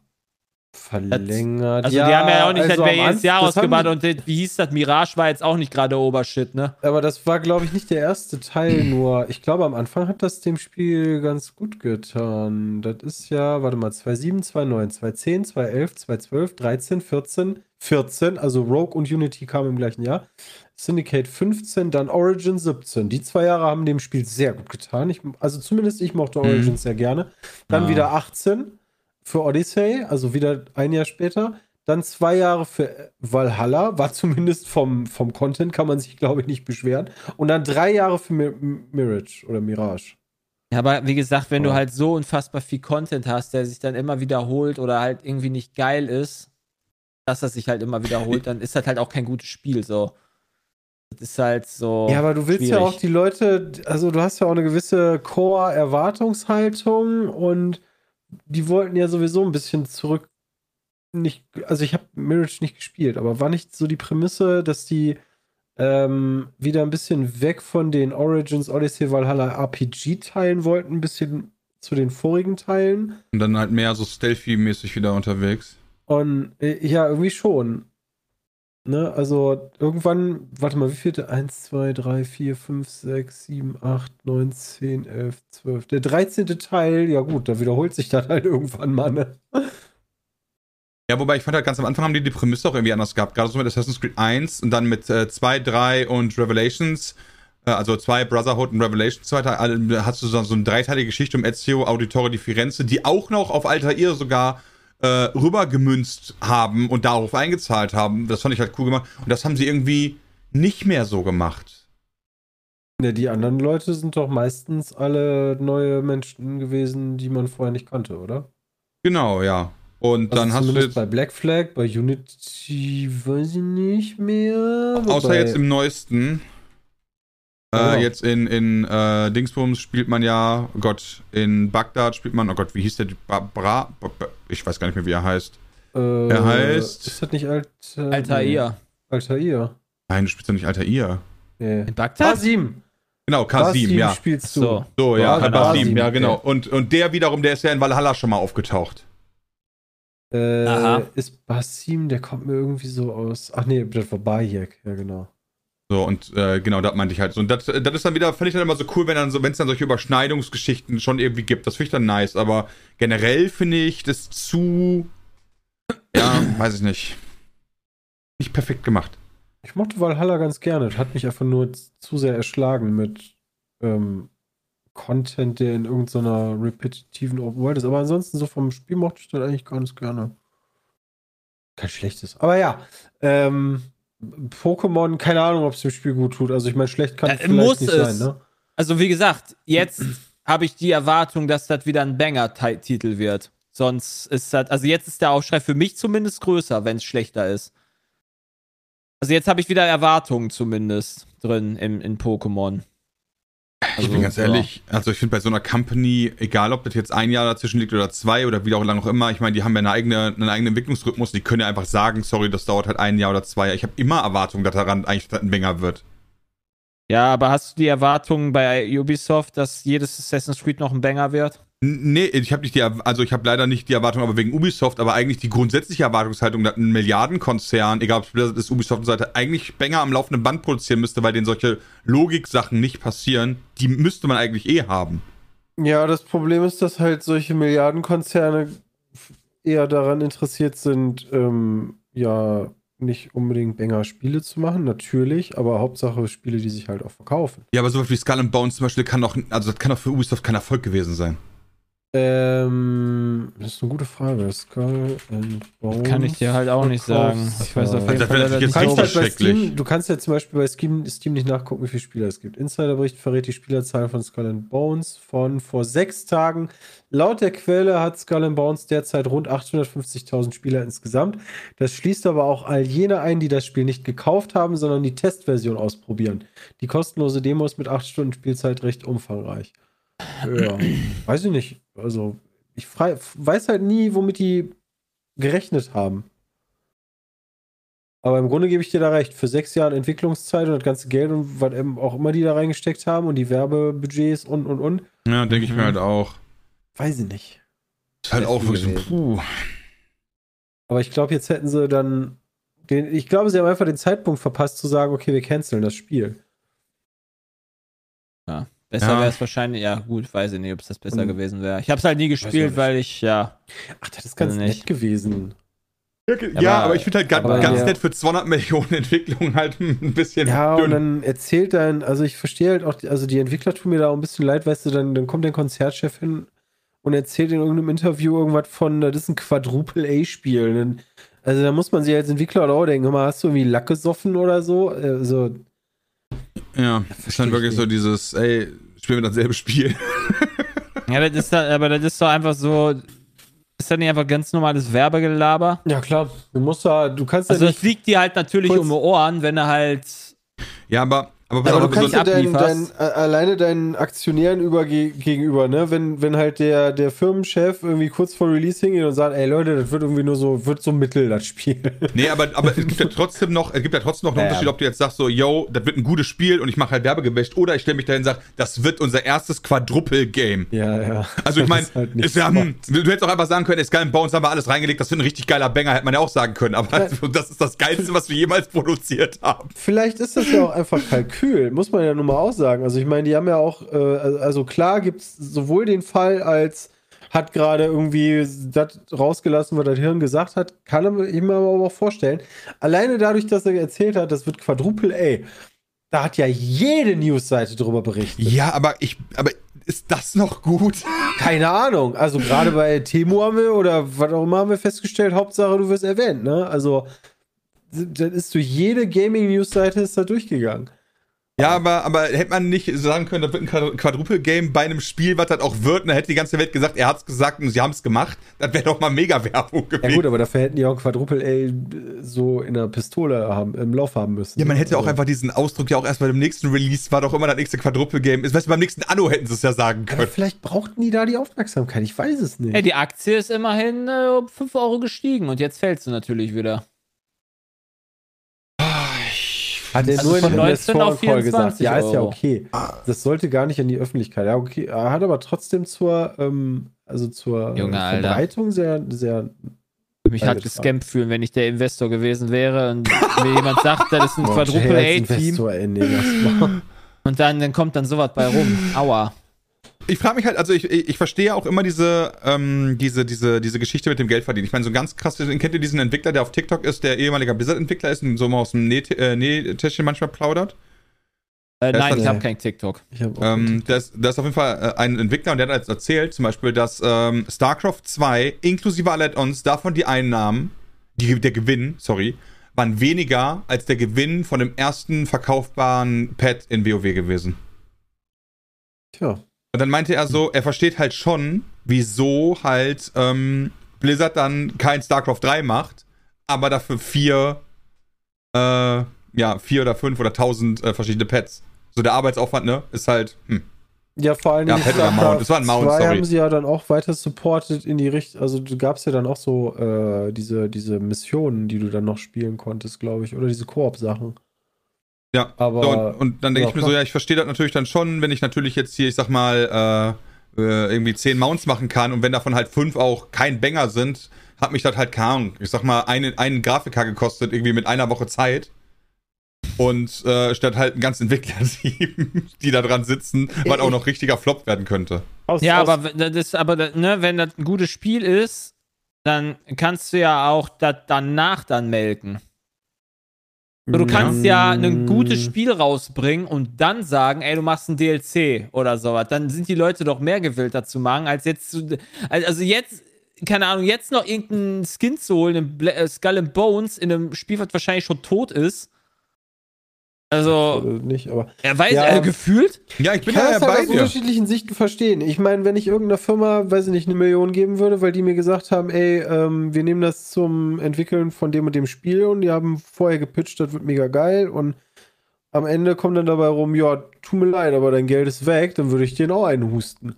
Verlängert. Also, die haben ja auch nicht also Jahr Anfang- ausgebaut die- und wie hieß das? Mirage war jetzt auch nicht gerade Obershit, ne? Aber das war, glaube ich, nicht der erste Teil nur. Ich glaube, am Anfang hat das dem Spiel ganz gut getan. Das ist ja, warte mal, 2.7, 2.9, 2.10, 2.11, 2.12, 13, 14, 14. Also Rogue und Unity kamen im gleichen Jahr. Syndicate 15, dann Origin 17. Die zwei Jahre haben dem Spiel sehr gut getan. Ich, also zumindest ich mochte Origin sehr gerne. Dann Ja. wieder 18 für Odyssey, also wieder ein Jahr später. Dann zwei Jahre für Valhalla, war zumindest vom, vom Content, kann man sich, glaube ich, nicht beschweren. Und dann drei Jahre für Mir Mirage oder Mirage. Ja, aber wie gesagt, wenn du Ja. halt so unfassbar viel Content hast, der sich dann immer wiederholt oder halt irgendwie nicht geil ist, dass das sich halt immer wiederholt, dann ist das halt auch kein gutes Spiel, so. Das ist halt so. Ja, aber du willst ja schwierig. auch die Leute, also du hast ja auch eine gewisse Core-Erwartungshaltung und die wollten ja sowieso ein bisschen zurück. Nicht, also ich habe Mirage nicht gespielt, aber war nicht so die Prämisse, dass die ähm, wieder ein bisschen weg von den Origins, Odyssey, Valhalla RPG-Teilen wollten, ein bisschen zu den vorigen Teilen. Und dann halt mehr so stealthy-mäßig wieder unterwegs. Und äh, ja, irgendwie schon. Ne, also irgendwann, warte mal, wie viele? 1, 2, 3, 4, 5, 6, 7, 8, 9, 10, 11, 12. Der 13. Teil, ja gut, da wiederholt sich das halt irgendwann mal, ne? Ja, wobei ich fand halt ganz am Anfang haben die die Prämisse auch irgendwie anders gehabt. Gerade so mit Assassin's Creed 1 und dann mit 2, 3 und Revelations. Äh, also 2 Brotherhood und Revelations 2. alle- Hast du so, so eine dreiteilige Geschichte um Ezio Auditore di Firenze, die auch noch auf Altair sogar äh, rübergemünzt haben und darauf eingezahlt haben. Das fand ich halt cool gemacht. Und das haben sie irgendwie nicht mehr so gemacht. Ne, die anderen Leute sind doch meistens alle neue Menschen gewesen, die man vorher nicht kannte, oder? Genau, ja. Und dann also hast du jetzt, bei Black Flag, bei Unity weiß ich nicht mehr. außer jetzt im neuesten, äh, genau. jetzt in, in äh, Dingsbums spielt man ja, oh Gott, in Bagdad spielt man, oh Gott, wie hieß der? Bra, Bra, Bra- ich weiß gar nicht mehr, wie er heißt. äh, er heißt- Ist das nicht Alt, äh, Altair. Altair. Nein, du spielst ja nicht Altair. Nee. In Bagdad? Basim. Genau, Kasim, ja. spielst du. So. So, ja, Basim, Basim, ja, genau. okay. Und, und der wiederum, der ist ja in Valhalla schon mal aufgetaucht. Äh, Aha. ist Basim, der kommt mir irgendwie so aus. Ach nee, das war Bayek, ja genau. So, und äh, genau, das meinte ich halt so. Und das, das ist dann wieder, fand ich dann immer so cool, wenn dann so, wenn es dann solche Überschneidungsgeschichten schon irgendwie gibt. Das finde ich dann nice. Aber generell finde ich das zu, ja, weiß ich nicht. Nicht perfekt gemacht. Ich mochte Valhalla ganz gerne. Das hat mich einfach nur zu sehr erschlagen mit ähm, Content, der in irgendeiner repetitiven Open World ist. Aber ansonsten so vom Spiel mochte ich das eigentlich ganz gerne. Kein schlechtes. Aber ja, ähm, Pokémon, keine Ahnung, ob es dem Spiel gut tut. Also ich meine, schlecht kann Ja, es vielleicht muss nicht es. sein, ne? Also, wie gesagt, jetzt habe ich die Erwartung, dass das wieder ein Banger-Titel wird. Sonst ist das, also jetzt ist der Aufschrei für mich zumindest größer, wenn es schlechter ist. Also jetzt habe ich wieder Erwartungen zumindest drin im, in Pokémon. Ich bin ganz ehrlich, also ich finde bei so einer Company, egal ob das jetzt ein Jahr dazwischen liegt oder zwei oder wie auch lange auch immer, ich meine, die haben ja eine eigene, einen eigenen Entwicklungsrhythmus, die können ja einfach sagen, sorry, das dauert halt ein Jahr oder zwei Jahre. Ich habe immer Erwartungen, dass daran eigentlich ein Banger wird. Ja, aber hast du die Erwartungen bei Ubisoft, dass jedes Assassin's Creed noch ein Banger wird? Nee, ich habe nicht die, also ich habe leider nicht die Erwartung, aber wegen Ubisoft, aber eigentlich die grundsätzliche Erwartungshaltung, dass ein Milliardenkonzern, egal ob es Blizzard ist, Ubisoft und so weiter, eigentlich Banger am laufenden Band produzieren müsste, weil denen solche Logik-Sachen nicht passieren, die müsste man eigentlich eh haben. Ja, das Problem ist, dass halt solche Milliardenkonzerne eher daran interessiert sind, ähm, ja, nicht unbedingt Banger-Spiele zu machen, natürlich, aber Hauptsache Spiele, die sich halt auch verkaufen. Ja, aber sowas wie Skull and Bones zum Beispiel kann doch, also das kann doch für Ubisoft kein Erfolg gewesen sein. Ähm, das ist eine gute Frage. Skull and Bones. Kann ich dir halt auch nicht sagen. Ich weiß auf jeden Das Fall nicht, Du kannst, richtig halt bei schrecklich. Steam, du kannst ja zum Beispiel bei Steam, Steam nicht nachgucken, wie viele Spieler es gibt. Insiderbericht verrät die Spielerzahl von Skull and Bones von vor sechs Tagen. Laut der Quelle hat Skull and Bones derzeit rund 850.000 Spieler insgesamt. Das schließt aber auch all jene ein, die das Spiel nicht gekauft haben, sondern die Testversion ausprobieren. Die kostenlose Demo ist mit 8 Stunden Spielzeit recht umfangreich. Ja, weiß ich nicht. Also, ich frei, weiß halt nie, womit die gerechnet haben. Aber im Grunde gebe ich dir da recht. Für sechs Jahre Entwicklungszeit und das ganze Geld und was eben auch immer die da reingesteckt haben und die Werbebudgets und und und, Ja, denke ich mir halt auch. weiß ich nicht. Ist halt auch wirklich so, puh. Aber ich glaube, jetzt hätten sie dann. Den, ich glaube, sie haben einfach den Zeitpunkt verpasst zu sagen, okay, wir canceln das Spiel. Besser Ja. wäre es wahrscheinlich, ja gut, weiß ich nicht, ob es das besser Mhm. gewesen wäre. Ich habe es halt nie ich gespielt, nicht. weil ich, ja, Ach, das ist ganz Also nett nicht. gewesen. Ja, Aber- aber ich finde halt ganz, aber ganz ja. nett für 200 Millionen Entwicklung halt ein bisschen Ja, und dünn. dann erzählt dann, also ich verstehe halt auch, also die Entwickler tun mir da auch ein bisschen leid, weißt du, dann, dann kommt der Konzertchef hin und erzählt in irgendeinem Interview irgendwas von, das ist ein Quadruple-A-Spiel. Also da muss man sich als Entwickler auch denken, mal, hast du irgendwie Lack gesoffen oder so? Also, Ja, ist versteh dann ich wirklich so nicht. dieses, ey, spielen wir dasselbe Spiel. ja, das ist dann, aber das ist doch einfach so, ist das nicht einfach ganz normales Werbegelaber? ja klar, du musst da, du kannst Also ja das nicht, fliegt dir halt natürlich um die Ohren, wenn du halt, Ja, aber, aber, aber aber du kannst ja dein, dein, äh, alleine deinen Aktionären über, ge- gegenüber, ne, wenn, wenn halt der, der Firmenchef irgendwie kurz vor Release hingeht und sagt, ey Leute, das wird irgendwie nur so, wird so mittel, das Spiel. nee, aber, aber es gibt ja trotzdem noch, es gibt ja trotzdem noch einen Ja, ja. Unterschied, ob du jetzt sagst so, yo, das wird ein gutes Spiel und ich mache halt Werbegewäscht oder ich stelle mich dahin und sage, das wird unser erstes Quadruple-Game. Ja, ja. Also ich meine, ist halt ist ja, du hättest auch einfach sagen können, ey, Skull and Bones haben wir alles reingelegt, das wird ein richtig geiler Banger, hätte man ja auch sagen können. Aber das ist das Geilste, was wir jemals produziert haben. Vielleicht ist das ja auch einfach Kalkül, muss man ja nun mal auch sagen. Also ich meine, die haben ja auch, äh, also klar gibt es sowohl den Fall als hat gerade irgendwie das rausgelassen, was das Hirn gesagt hat, kann ich mir aber auch vorstellen. Alleine dadurch, dass er erzählt hat, das wird Quadruple A, da hat ja jede Newsseite drüber berichtet. Ja, aber ich, aber ist das noch gut? Keine Ahnung. Also gerade bei Temo haben wir oder was auch immer haben wir festgestellt, Hauptsache du wirst erwähnt, ne? Also das ist durch jede Gaming-News-Seite ist da durchgegangen. Ja, aber, aber hätte man nicht sagen können, das wird ein Quadru- Quadruple-Game bei einem Spiel, was das auch wird, und dann hätte die ganze Welt gesagt, er hat's gesagt und sie haben es gemacht. Das wäre doch mal mega Werbung Ja gewesen. gut, aber dafür hätten die auch Quadruple A so in der Pistole haben, im Lauf haben müssen. Ja, man hätte auch Also, einfach diesen Ausdruck ja auch erst bei dem nächsten Release, war doch immer das nächste Quadruple-Game. Ist, weißt du, beim nächsten Anno hätten sie es ja sagen Aber können. vielleicht brauchten die da die Aufmerksamkeit. Ich weiß es nicht. ey, die Aktie ist immerhin äh, um 5 Euro gestiegen und jetzt fällt sie natürlich wieder. Hat er Also nur in von dem 19 auf Investoren-Call gesagt. 24 Ja, ist ja okay. Das sollte gar nicht an die Öffentlichkeit. Ja, okay. Er hat aber trotzdem zur, ähm, also zur Junge, äh, Alter. Verbreitung sehr, sehr. Mich hat Beigetragen. gescampt fühlen, wenn ich der Investor gewesen wäre und mir jemand sagt, das ist ein Quadruple A-Team Investor, ey, nee, lass mal. und dann, dann kommt dann sowas bei rum. Aua. Ich frage mich halt, also ich, ich ich verstehe auch immer diese, ähm, diese, diese, diese Geschichte mit dem Geldverdienen. Ich meine, so ein ganz krass, kennt ihr diesen Entwickler, der auf TikTok ist, der ehemaliger Blizzard-Entwickler ist und so mal aus dem Näht, äh, Nähtäschchen manchmal plaudert? Äh, nein, ich habe kein TikTok. Ich hab Ähm, das, das ist auf jeden Fall äh, ein Entwickler und der hat jetzt erzählt, zum Beispiel, dass ähm, StarCraft 2 inklusive aller Add-ons, davon die Einnahmen, die, der Gewinn, sorry, waren weniger als der Gewinn von dem ersten verkaufbaren Pad in WoW gewesen. Tja. Und dann meinte er so, er versteht halt schon, wieso halt ähm, Blizzard dann kein StarCraft 3 macht, aber dafür vier, äh, ja, vier oder fünf oder tausend äh, verschiedene Pads. So der Arbeitsaufwand, ne, ist halt, hm. Ja, vor allem Ja, Petra Mount. Es war ein Mount, zwei sorry. haben sie ja dann auch weiter supported in die Richtung. Also du gab's ja dann auch so äh, diese, diese Missionen, die du dann noch spielen konntest, glaube ich. Oder diese Koop-Sachen. Ja, Aber- so, und, und dann denke ja, ich mir so, ja, ich verstehe das natürlich dann schon, wenn ich natürlich jetzt hier, ich sag mal, äh, äh, irgendwie zehn Mounts machen kann und wenn davon halt fünf auch kein Banger sind, hat mich das halt, keine Ahnung, ich sag mal, einen, einen Grafiker gekostet, irgendwie mit einer Woche Zeit. Und äh, statt halt ein ganzes Entwicklerteam, die da dran sitzen, was auch noch richtiger Flop werden könnte. Aus, Ja, aus, aber das ist, aber ne, wenn das ein gutes Spiel ist, dann kannst du ja auch das danach dann melken. So, Du kannst ja ein gutes Spiel rausbringen und dann sagen, ey, du machst ein DLC oder sowas. Dann sind die Leute doch mehr gewillt dazu machen, als jetzt zu, also jetzt, keine Ahnung, jetzt noch irgendeinen Skin zu holen, Bla- äh, Skull and Bones, in einem Spiel, was wahrscheinlich schon tot ist. Also, nicht, aber er weiß, Ja. äh, gefühlt. Ja, ich ich bin kann ja, das halt bei aus dir. unterschiedlichen Sichten verstehen. Ich meine, wenn ich irgendeiner Firma, weiß ich nicht, eine Million geben würde, weil die mir gesagt haben, ey, ähm, wir nehmen das zum Entwickeln von dem und dem Spiel und die haben vorher gepitcht, das wird mega geil und am Ende kommt dann dabei rum, ja, tut mir leid, aber dein Geld ist weg, dann würde ich den auch einhusten.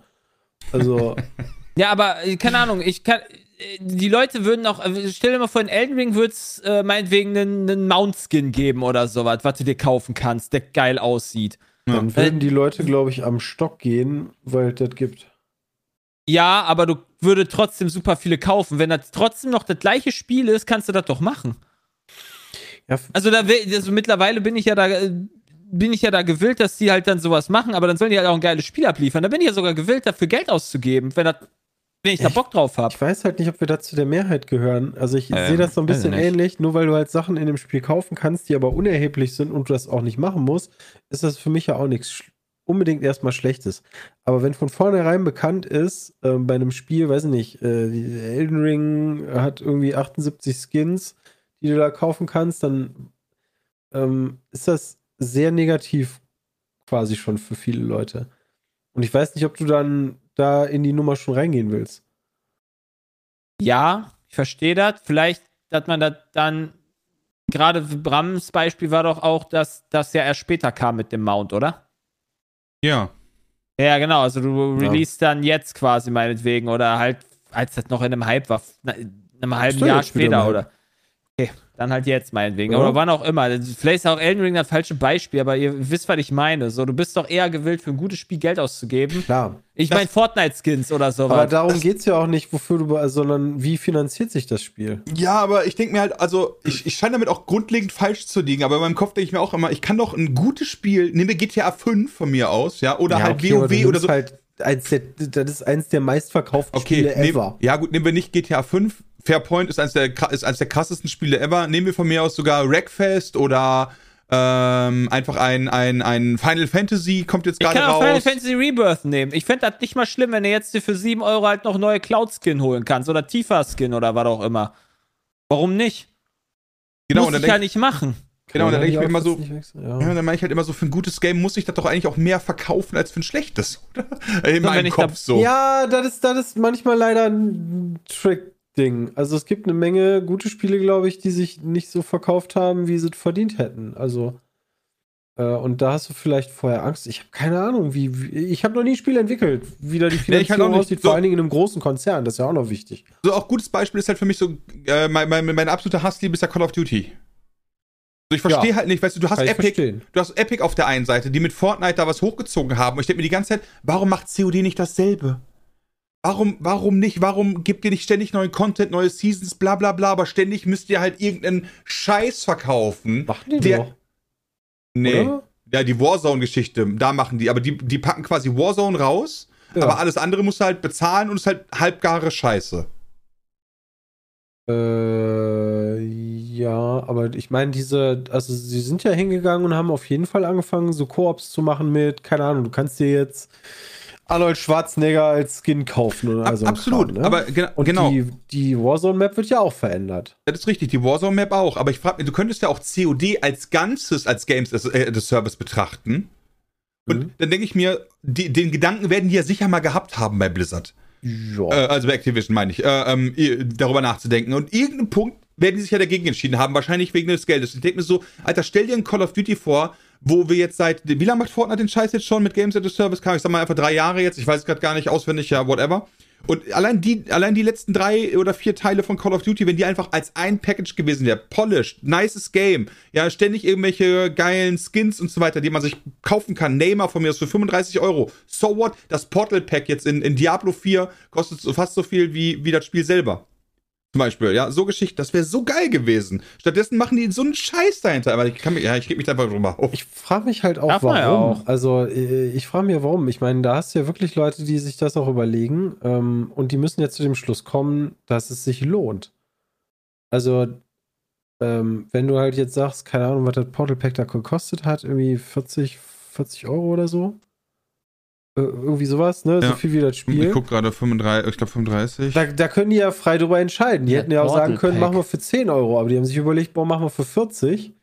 Also, Ja, aber äh, keine Ahnung, ich kann. Äh, Die Leute würden auch, äh, stell dir mal vor, in Elden Ring würde es äh, meinetwegen einen, einen Mount-Skin geben oder sowas, was du dir kaufen kannst, der geil aussieht. dann würden die Leute, glaube ich, am Stock gehen, weil es das gibt. Ja, aber du würdest trotzdem super viele kaufen. Wenn das trotzdem noch das gleiche Spiel ist, kannst du das doch machen. Ja, Also, da, also mittlerweile bin ich ja da. äh, Bin ich ja da gewillt, dass die halt dann sowas machen, aber dann sollen die halt auch ein geiles Spiel abliefern. Da bin ich ja sogar gewillt, dafür Geld auszugeben, wenn, das, wenn ich da? Bock drauf habe. Ich weiß halt nicht, ob wir da zu der Mehrheit gehören. Also ich Ähm, sehe das so ein bisschen ähnlich. Nur weil du halt Sachen in dem Spiel kaufen kannst, die aber unerheblich sind und du das auch nicht machen musst, ist das für mich ja auch nichts unbedingt erstmal Schlechtes. Aber wenn von vornherein bekannt ist, ähm, bei einem Spiel, weiß ich nicht, äh, Elden Ring hat irgendwie 78 Skins, die du da kaufen kannst, dann ähm, ist das sehr negativ quasi schon für viele Leute. Und ich weiß nicht, ob du dann da in die Nummer schon reingehen willst. Ja, ich verstehe das. Vielleicht, dass man das dann. Gerade Brams Beispiel war doch auch, dass das ja erst später kam mit dem Mount, oder? Ja. Ja, genau. Also du Ja. release dann jetzt quasi meinetwegen oder halt, als das noch in einem Hype war, in einem halben Jahr später oder. Okay, dann halt jetzt meinetwegen. Ja. Oder wann auch immer. Vielleicht ist auch Elden Ring das falsche Beispiel, aber ihr wisst, was ich meine. So, du bist doch eher gewillt, für ein gutes Spiel Geld auszugeben. Klar. Ich meine Fortnite-Skins oder sowas. Aber darum geht es ja auch nicht, wofür du, be- sondern wie finanziert sich das Spiel? Ja, aber ich denke mir halt, also ich, ich scheine damit auch grundlegend falsch zu liegen, aber in meinem Kopf denke ich mir auch immer, ich kann doch ein gutes Spiel, nehmen wir GTA 5 von mir aus, ja, oder Ja, halt okay, WoW oder so. Halt eins der, das ist eins der meistverkauften Okay, Spiele nehm, ever. ja gut, nehmen wir nicht GTA 5. Fairpoint ist eins, der, ist eins der krassesten Spiele ever. Nehmen wir von mir aus sogar Wreckfest oder ähm, einfach ein, ein, ein Final Fantasy kommt jetzt Ich gerade kann auch raus. Final Fantasy Rebirth nehmen. Ich fände das nicht mal schlimm, wenn du jetzt dir für 7 Euro halt noch neue Cloud-Skin holen kannst oder Tifa-Skin oder was auch immer. Warum nicht? genau, Muss und dann ich ja nicht machen. genau, und dann denke ich mir immer so, ja. ja, dann meine ich halt immer so, für ein gutes Game muss ich das doch eigentlich auch mehr verkaufen als für ein schlechtes, oder? In wenn meinem ich Kopf da- so. Ja, das ist, das ist manchmal leider ein Trick-Ding. Also es gibt eine Menge gute Spiele, glaube ich, die sich nicht so verkauft haben, wie sie es verdient hätten. Also äh, und da hast du vielleicht vorher Angst. Ich habe keine Ahnung, wie, wie ich habe noch nie ein Spiel entwickelt, wie da die Nee, halt Finanzierung nicht. aussieht, So. vor allen Dingen in einem großen Konzern. Das ist ja auch noch wichtig. So auch gutes Beispiel ist halt für mich so, äh, mein, mein, mein absoluter Hassliebe ist ja Call of Duty. So, ich verstehe Ja. halt nicht, weißt du, du hast Epic, verstehen. du hast Epic auf der einen Seite, die mit Fortnite da was hochgezogen haben. Und ich denke mir die ganze Zeit, warum macht COD nicht dasselbe? Warum, warum nicht? Warum gibt ihr nicht ständig neuen Content, neue Seasons, bla bla bla, aber ständig müsst ihr halt irgendeinen Scheiß verkaufen? Machen die der, doch. Nee. Oder? Ja, die Warzone-Geschichte, da machen die, aber die, die packen quasi Warzone raus, Ja. aber alles andere musst du halt bezahlen und ist halt halbgare Scheiße. Äh, ja, aber ich meine, diese, also sie sind ja hingegangen und haben auf jeden Fall angefangen, so Koops zu machen mit, keine Ahnung, du kannst dir jetzt Arnold Schwarzenegger als Skin kaufen oder Ab, so. absolut, Kram, ne? aber gena und genau. die, die Warzone-Map wird ja auch verändert. Das ist richtig, die Warzone-Map auch. Aber ich frage mich, du könntest ja auch COD als Ganzes als Games as, äh, as Service betrachten. Und Mhm. dann denke ich mir, die, den Gedanken werden die ja sicher mal gehabt haben bei Blizzard. Ja. Äh, also bei Activision meine ich, äh, ähm, darüber nachzudenken. Und irgendein Punkt werden die sich ja dagegen entschieden haben, wahrscheinlich wegen des Geldes. Ich denke mir so, Alter, stell dir ein Call of Duty vor, wo wir jetzt seit, wie lange macht Fortnite den Scheiß jetzt schon mit Games as a Service? Kann ich sag mal einfach drei Jahre jetzt, ich weiß gerade gar nicht auswendig, ja, whatever. Und allein die, allein die letzten drei oder vier Teile von Call of Duty, wenn die einfach als ein Package gewesen wäre, polished, nices Game, ja, ständig irgendwelche geilen Skins und so weiter, die man sich kaufen kann, Neymar von mir aus für 35 Euro. So what? Das Portal Pack jetzt in, in Diablo 4 kostet so fast so viel wie, wie das Spiel selber. Zum Beispiel, ja, so Geschichte, das wäre so geil gewesen. Stattdessen machen die so einen Scheiß dahinter. Aber ich kann mich, ja, ich reg mich da einfach drüber auf. Ich frage mich halt auch, Darf ja warum. auch. Also, äh, ich frage mich, warum. Ich meine, da hast du ja wirklich Leute, die sich das auch überlegen. Ähm, und die müssen jetzt zu dem Schluss kommen, dass es sich lohnt. Also, ähm, wenn du halt jetzt sagst, keine Ahnung, was das Portal Pack da gekostet hat, irgendwie 40, 40 Euro oder so. Äh, irgendwie sowas, ne? So Ja. viel wie das Ich Spiel. guck gerade 35, ich glaube 35. Da, da können die ja frei drüber entscheiden. Die Ja, hätten ja auch sagen können, Pack. machen wir für 10 Euro, aber die haben sich überlegt, boah, machen wir für 40.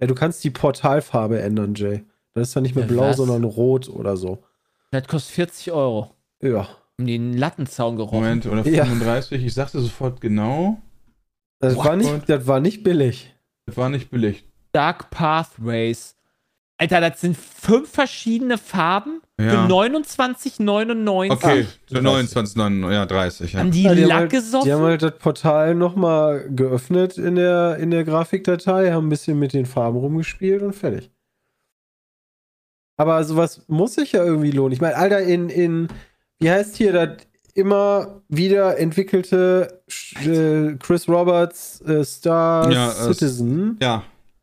Ja, du kannst die Portalfarbe ändern, Jay. Dann ist dann nicht mehr Ja, blau, was? sondern rot oder so. Das kostet 40 Euro. Ja. Um den Lattenzaun gerochen. Moment, oder Ja. 35, ich sagte sofort genau. Das, What? war nicht, das war nicht billig. Das war nicht billig. Dark Pathways. Alter, das sind fünf verschiedene Farben Ja. für 29,99. Okay, Ach, so 29, 9, ja, 30, ja. Haben die Ja, die, haben Lack halt, gesoffen? die haben halt das Portal nochmal geöffnet in der, in der Grafikdatei, haben ein bisschen mit den Farben rumgespielt und fertig. Aber sowas muss sich ja irgendwie lohnen. Ich meine, Alter, in, in, wie heißt hier das immer wieder entwickelte äh, Chris Roberts äh, Star Ja, äh, Citizen. Ja,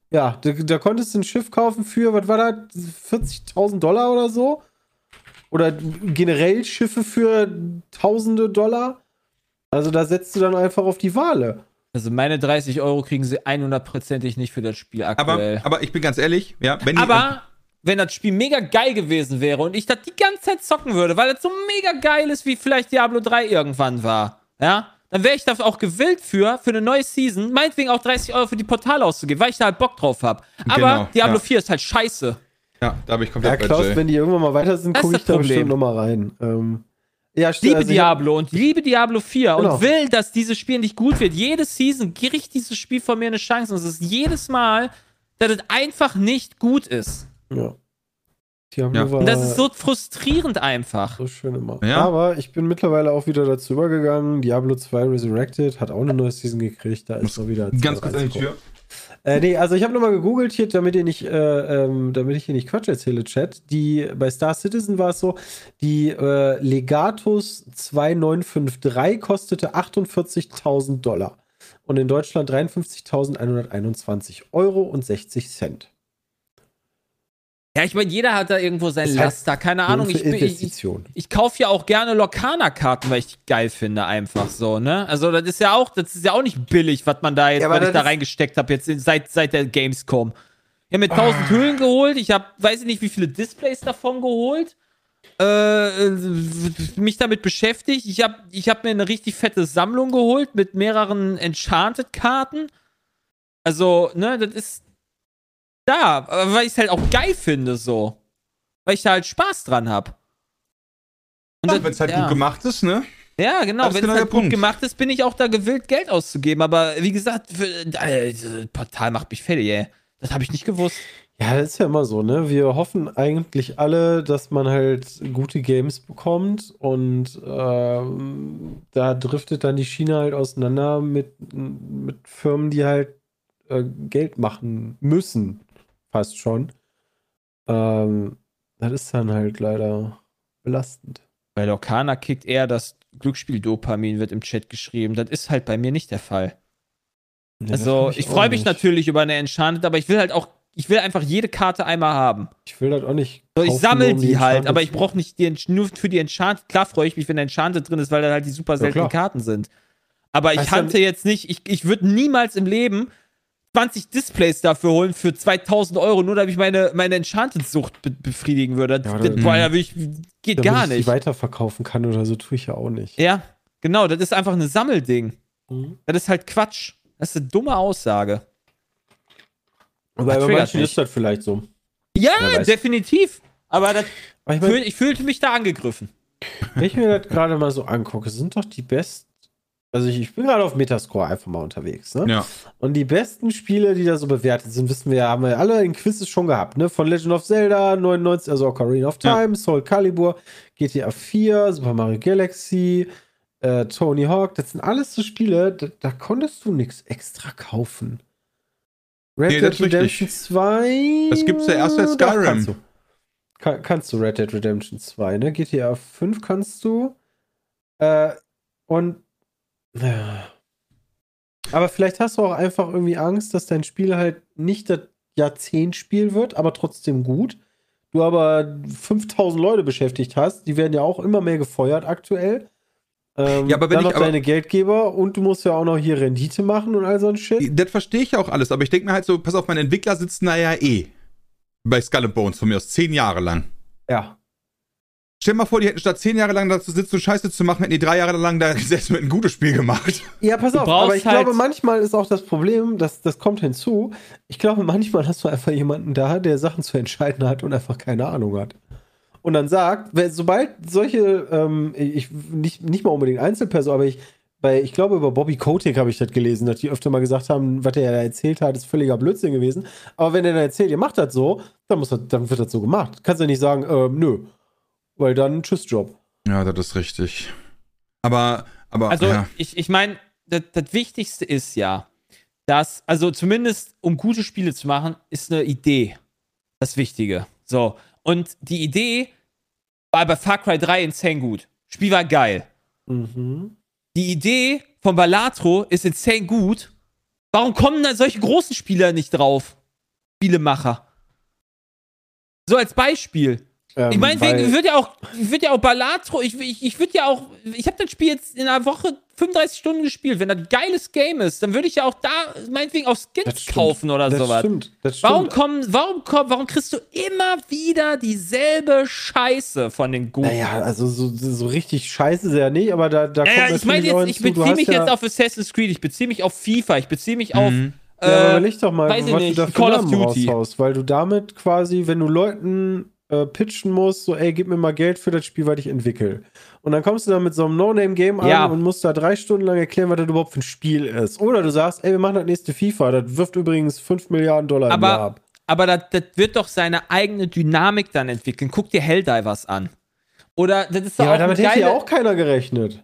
Ja, da, da konntest du ein Schiff kaufen für, was war das, 40.000 Dollar oder so? Oder generell Schiffe für tausende Dollar? Also da setzt du dann einfach auf die Wale. Also meine 30 Euro kriegen sie 100%ig nicht für das Spiel aber, aktuell. aber ich bin ganz ehrlich, ja, wenn die, Aber wenn das Spiel mega geil gewesen wäre und ich das die ganze Zeit zocken würde, weil das so mega geil ist, wie vielleicht Diablo 3 irgendwann war, ja, dann wäre ich da auch gewillt für, für eine neue Season, meinetwegen auch 30 Euro für die Portale auszugeben, weil ich da halt Bock drauf habe. Aber Genau, Diablo ja. 4 ist halt scheiße. ja, da habe ich Ja, komplett bei Klaus, Jay. wenn die irgendwann mal weiter sind, gucke ich das da Problem. bestimmt nochmal rein. Ähm, ja, Ich liebe also Diablo und liebe Diablo 4 Genau. und will, dass dieses Spiel nicht gut wird. Jede Season kriegt dieses Spiel von mir eine Chance und es ist jedes Mal, dass es einfach nicht gut ist. Ja. Diablo Ja. das ist so frustrierend einfach. so schön immer. Ja. Aber ich bin mittlerweile auch wieder dazu übergegangen. Diablo 2 Resurrected hat auch eine neue Season gekriegt. Da ist mal wieder. Ganz kurz an die Tür. Äh, nee, also ich habe nochmal gegoogelt hier, damit ihr nicht, äh, ähm, damit ich hier nicht Quatsch erzähle, Chat. Die, bei Star Citizen war es so, die äh, Legatus 2953 kostete 48.000 Dollar. Und in Deutschland 53.121 Euro und 60 Cent. Ja, ich meine, jeder hat da irgendwo sein Ist halt Laster. Keine Ahnung. Ich, bin- ich, ich, ich kaufe ja auch gerne Lokana-Karten, weil ich die geil finde, einfach so, ne? Also, das ist ja auch, das ist ja auch nicht billig, was man da jetzt, Ja, was ich das da reingesteckt habe, jetzt seit, seit der Gamescom. Ich habe mir 1000 Hüllen geholt, ich habe, weiß ich nicht, wie viele Displays davon geholt. Äh, mich damit beschäftigt. Ich habe ich hab mir eine richtig fette Sammlung geholt mit mehreren Enchanted-Karten. Also, ne, das ist da, aber weil ich es halt auch geil finde, so. Weil ich da halt Spaß dran habe. Ja, wenn es halt gut gemacht ist, ne? Ja, genau. Das Wenn es genau halt gut gemacht ist, bin ich auch da gewillt, Geld auszugeben. Aber wie gesagt, für, äh, dieses Portal macht mich fertig, ey. Das habe ich nicht gewusst. Ja, das ist ja immer so, ne? Wir hoffen eigentlich alle, dass man halt gute Games bekommt und ähm, da driftet dann die Schiene halt auseinander mit, mit Firmen, die halt äh, Geld machen müssen. Fast schon. Ähm, das ist dann halt leider belastend. Bei Lokana kickt eher das Glücksspiel-Dopamin, wird im Chat geschrieben. Das ist halt bei mir nicht der Fall. Ja, das also, ich auch freue mich nicht. natürlich über eine Enchanted, aber ich will halt auch, ich will einfach jede Karte einmal haben. Ich will das auch nicht. So, ich sammle um die halt, aber ich brauche nicht die, nur für die Enchanted. Klar freue ich mich, wenn Enchanted drin ist, weil da halt die super seltenen klar. Karten sind. Aber ich hante jetzt nicht, ich, ich würde niemals im Leben 20 Displays dafür holen für 2000 Euro, nur damit ich meine, meine Enchanted-Sucht be befriedigen würde. Ja, Das- boah, da ich, geht damit gar ich die nicht. weiterverkaufen kann oder so, tue ich ja auch nicht. Ja, genau, das ist einfach ein Sammelding. Mhm. Das ist halt Quatsch. Das ist eine dumme Aussage. Aber Das bei manchen ist das vielleicht so. Ja, definitiv. Aber das ich meine, fühl, ich fühlte mich da angegriffen. Wenn ich mir das gerade mal so angucke, sind doch die best Also ich, ich bin gerade auf Metascore einfach mal unterwegs, ne? Ja. Und die besten Spiele, die da so bewertet sind, wissen wir ja, haben wir alle in Quizzes schon gehabt, ne? Von Legend of Zelda 99, also Ocarina of Ja. Time, Soul Calibur, GTA 4, Super Mario Galaxy, äh, Tony Hawk, das sind alles so Spiele, da, da konntest du nichts extra kaufen. Red Nee, Dead richtig. Redemption 2. Das gibt's ja erst doch, Skyrim. Kannst du. Kann, kannst du Red Dead Redemption 2, ne? GTA 5 kannst du. Äh, und. Ja. Aber vielleicht hast du auch einfach irgendwie Angst, dass dein Spiel halt nicht das Jahrzehntspiel wird, aber trotzdem gut. Du aber 5000 Leute beschäftigt hast, die werden ja auch immer mehr gefeuert aktuell. Ähm, Ja, aber wenn dann ich noch deine Geldgeber und du musst ja auch noch hier Rendite machen und all so ein Shit. Das verstehe ich ja auch alles, aber ich denke mir halt so, pass auf, meine Entwickler sitzen da ja eh. Bei Skull and Bones von mir aus, zehn Jahre lang. Ja. Stell dir mal vor, die hätten statt zehn Jahre lang dazu sitzen und Scheiße zu machen, hätten die drei Jahre lang da gesessen und ein gutes Spiel gemacht. Ja, pass auf, aber ich halt- glaube, manchmal ist auch das Problem, dass das kommt hinzu. Ich glaube, manchmal hast du einfach jemanden da, der Sachen zu entscheiden hat und einfach keine Ahnung hat. Und dann sagt, wer- sobald solche, ähm, ich nicht, nicht mal unbedingt Einzelpersonen, aber ich, bei, ich glaube, über Bobby Kotick habe ich das gelesen, dass die öfter mal gesagt haben, was er da erzählt hat, ist völliger Blödsinn gewesen. Aber wenn er dann erzählt, ihr macht das so, dann, muss das, dann wird das so gemacht. Kannst du ja nicht sagen, ähm, nö. Weil dann tschüss Job. Ja, das ist richtig. Aber, aber, Also ja. ich, ich meine, das, das Wichtigste ist ja, dass, also zumindest um gute Spiele zu machen, ist eine Idee das Wichtige. So. Und die Idee war bei Far Cry 3 insane gut. Spiel war geil. Mhm. Die Idee von Balatro ist insane gut. Warum kommen da solche großen Spieler nicht drauf? Spielemacher. So als Beispiel. Ähm, Ich meine, ich würde ja auch, ich würde ja auch Balatro, ich, ich, ich würde ja auch, ich habe das Spiel jetzt in einer Woche 35 Stunden gespielt. Wenn das ein geiles Game ist, dann würde ich ja auch da meinetwegen auch Skins kaufen oder das sowas. Stimmt, das stimmt. Warum kommen, warum kommen, warum kriegst du immer wieder dieselbe Scheiße von den Guten? Naja, also so, so richtig scheiße ist er ja nicht, aber da, da Naja, kommt ich meine jetzt, ich beziehe mich ja, jetzt auf Assassin's Creed, ich beziehe mich auf FIFA, ich beziehe mich auf Mhm. Ja, aber äh, überleg doch mal, was nicht, du da für Call of Namen Duty. raushaust, weil du damit quasi, wenn du Leuten äh, pitchen musst, so, ey, gib mir mal Geld für das Spiel, was ich entwickle. Und dann kommst du da mit so einem No-Name-Game an Ja. und musst da drei Stunden lang erklären, was das überhaupt für ein Spiel ist. Oder du sagst, ey, wir machen das nächste FIFA, das wirft übrigens 5 Milliarden Dollar im Jahr aber, ab. aber das, das wird doch seine eigene Dynamik dann entwickeln. Guck dir Helldivers an. Oder das ist doch Ja, aber auch damit hätte ja auch keiner gerechnet.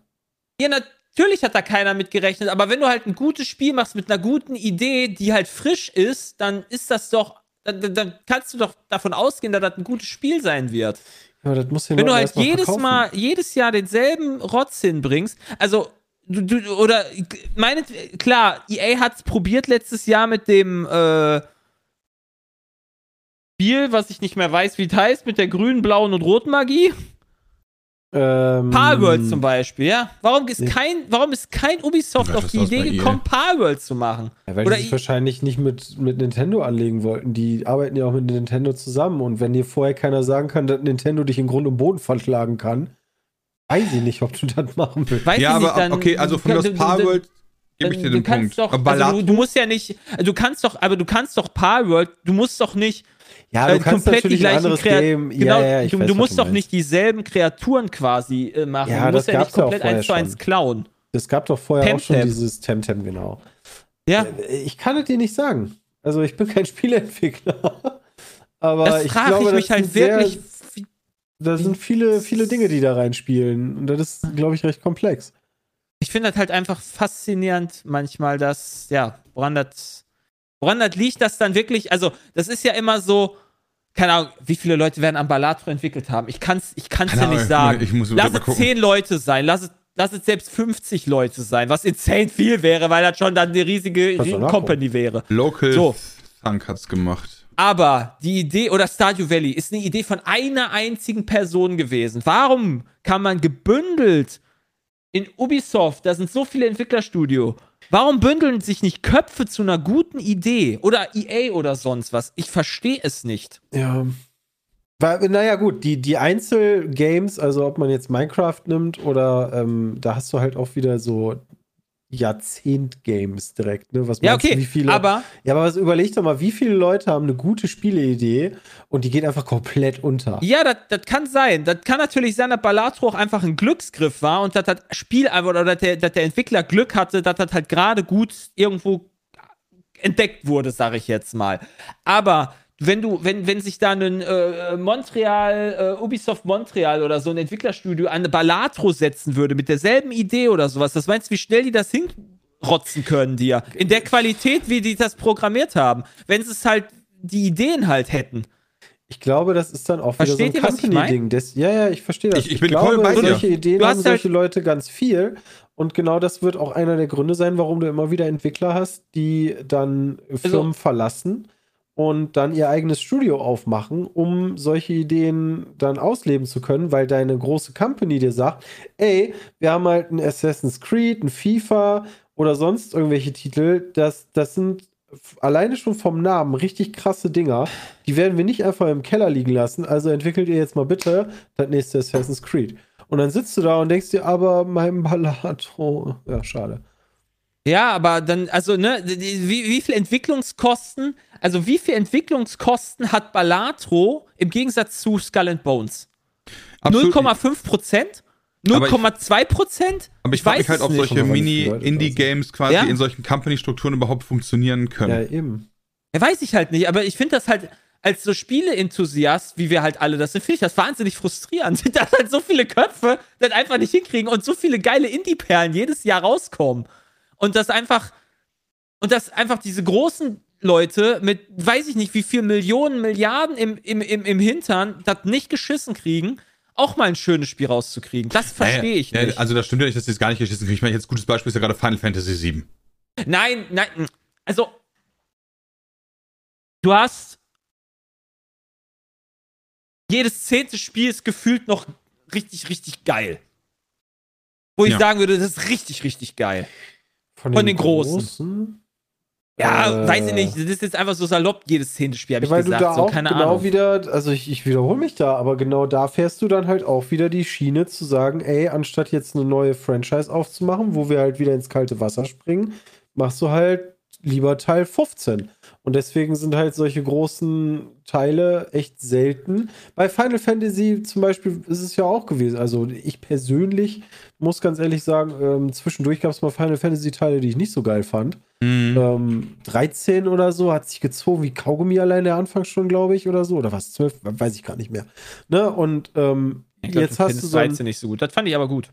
Ja, natürlich hat da keiner mit gerechnet, aber wenn du halt ein gutes Spiel machst mit einer guten Idee, die halt frisch ist, dann ist das doch, dann, dann- kannst du doch davon ausgehen, dass das ein gutes Spiel sein wird. Ja, das muss Wenn du halt mal jedes verkaufen. Mal, jedes Jahr denselben Rotz hinbringst, also du, du oder meine, klar, EA hat es probiert letztes Jahr mit dem äh, Spiel, was ich nicht mehr weiß, wie es heißt, mit der grünen, blauen und roten Magie. Ähm, Palworld zum Beispiel, ja. Warum ist Nee. kein, warum ist kein Ubisoft Ja, auf die Idee gekommen, Palworld zu machen? Ja, weil Oder die sich wahrscheinlich nicht mit, mit Nintendo anlegen wollten. Die arbeiten ja auch mit Nintendo zusammen. Und wenn dir vorher keiner sagen kann, dass Nintendo dich in Grund und Boden verschlagen kann, weiß ich nicht, ob du das machen willst. Weiß ja, ich nicht, aber dann, okay, also von das Palworld gebe ich dir du den kannst Punkt. Doch, aber also du, du musst ja nicht, du kannst doch, aber du kannst doch Palworld, du musst doch nicht Ja, äh, komplett die gleichen Krea Kreaturen. Ja, ja, ich du, weiß, du musst doch nicht dieselben Kreaturen quasi äh, machen. Ja, du musst ja nicht ja komplett eins zu eins klauen. Es gab doch vorher auch schon Temtem. dieses Temtem, genau. Ja, Ich kann es dir nicht sagen. Also ich bin kein Spieleentwickler. Aber das ich frage glaube, ich das mich halt sehr- wirklich. Da sind viele, viele Dinge, die da reinspielen. Und das ist, glaube ich, recht komplex. Ich finde das halt einfach faszinierend manchmal, dass, ja, woran das, woran das liegt, dass dann wirklich, also, das ist ja immer so, keine Ahnung, wie viele Leute werden am Balatro entwickelt haben. Ich kann es ich kann's ja nicht sagen. ich muss lass es gucken. 10 Leute sein, lass es, lass es selbst 50 Leute sein, was insane viel wäre, weil das schon dann eine riesige. Company wäre. Local So. Thunk hat's gemacht. Aber die Idee, oder Stardew Valley, ist eine Idee von einer einzigen Person gewesen. Warum kann man gebündelt in Ubisoft, da sind so viele Entwicklerstudio, warum bündeln sich nicht Köpfe zu einer guten Idee? Oder EA oder sonst was? Ich verstehe es nicht. Ja. Weil, naja, gut, die, die Einzelgames, also ob man jetzt Minecraft nimmt oder ähm, da hast du halt auch wieder so Jahrzehnt-Games direkt, ne? Was Ja, meinst du, okay, wie viele, aber Ja, aber was, überleg doch mal, wie viele Leute haben eine gute Spieleidee und die geht einfach komplett unter. Ja, das, das kann sein. Das kann natürlich sein, dass Balatro auch einfach ein Glücksgriff war und dass das Spiel einfach oder dass der, dass der Entwickler Glück hatte, dass das halt gerade gut irgendwo entdeckt wurde, sage ich jetzt mal. Aber wenn du, wenn, wenn sich da ein äh, Montreal, äh, Ubisoft Montreal oder so ein Entwicklerstudio an Balatro setzen würde mit derselben Idee oder sowas, das meinst du, wie schnell die das hinrotzen können dir? In der Qualität, wie die das programmiert haben. Wenn sie es halt, die Ideen halt hätten. Ich glaube, das ist dann auch wieder Versteht so ein was ich Company-Ding. Das- Ja, ja, ich verstehe das. Ich- ich bin glaube, voll bei dir. solche Ideen Du haben halt- solche Leute ganz viel. Und genau das wird auch einer der Gründe sein, warum du immer wieder Entwickler hast, die dann Also Firmen verlassen und dann ihr eigenes Studio aufmachen, um solche Ideen dann ausleben zu können, weil deine große Company dir sagt, ey, wir haben halt ein Assassin's Creed, ein FIFA oder sonst irgendwelche Titel, das, das sind alleine schon vom Namen richtig krasse Dinger. Die werden wir nicht einfach im Keller liegen lassen. Also entwickelt ihr jetzt mal bitte das nächste Assassin's Creed. Und dann sitzt du da und denkst dir, aber mein Ballato. Ja, schade. Ja, aber dann, also, ne, wie, wie viel Entwicklungskosten, also wie viel Entwicklungskosten hat Balatro im Gegensatz zu Skull and Bones? Absolut. 0,5 Prozent? Aber ich- 0,2 Prozent? Aber ich frage mich halt, ob solche Mini-Indie-Games quasi Ja. in solchen Company-Strukturen überhaupt funktionieren können. Ja, eben. Ja, weiß ich halt nicht, aber ich finde das halt, als so Spiele-Enthusiast, wie wir halt alle das sind, finde ich das wahnsinnig frustrierend, dass halt so viele Köpfe das einfach nicht hinkriegen und so viele geile Indie-Perlen jedes Jahr rauskommen. Und das einfach, und dass einfach diese großen Leute mit, weiß ich nicht, wie viel Millionen, Milliarden im, im, im, im Hintern das nicht geschissen kriegen, auch mal ein schönes Spiel rauszukriegen. Das verstehe ich Ja, nicht. Also das stimmt ja nicht, dass sie es gar nicht geschissen kriegen. Ich meine, jetzt gutes Beispiel ist ja gerade Final Fantasy VII. Nein, nein, also du hast jedes zehnte Spiel ist gefühlt noch richtig, richtig geil. Wo ich Ja. sagen würde, das ist richtig, richtig geil. Von den Großen. Ja, Äh, weiß ich nicht, das ist jetzt einfach so salopp, jedes zehnte Spiel, habe Ja, ich weil gesagt. du da so, auch keine genau Ahnung. wieder, also ich, ich wiederhole mich da, aber genau da fährst du dann halt auch wieder die Schiene zu sagen, ey, anstatt jetzt eine neue Franchise aufzumachen, wo wir halt wieder ins kalte Wasser springen, machst du halt lieber Teil 15. Und deswegen sind halt solche großen Teile echt selten. Bei Final Fantasy zum Beispiel ist es ja auch gewesen. Also ich persönlich muss ganz ehrlich sagen, ähm, zwischendurch gab es mal Final Fantasy Teile, die ich nicht so geil fand. Mhm. Ähm, 13 oder so hat sich gezogen wie Kaugummi allein der Anfang schon, glaube ich, oder so. Oder was? 12? Weiß ich gar nicht mehr. Ne? Und ähm, glaub, jetzt hast du so ein, 13 nicht so gut. Das fand ich aber gut.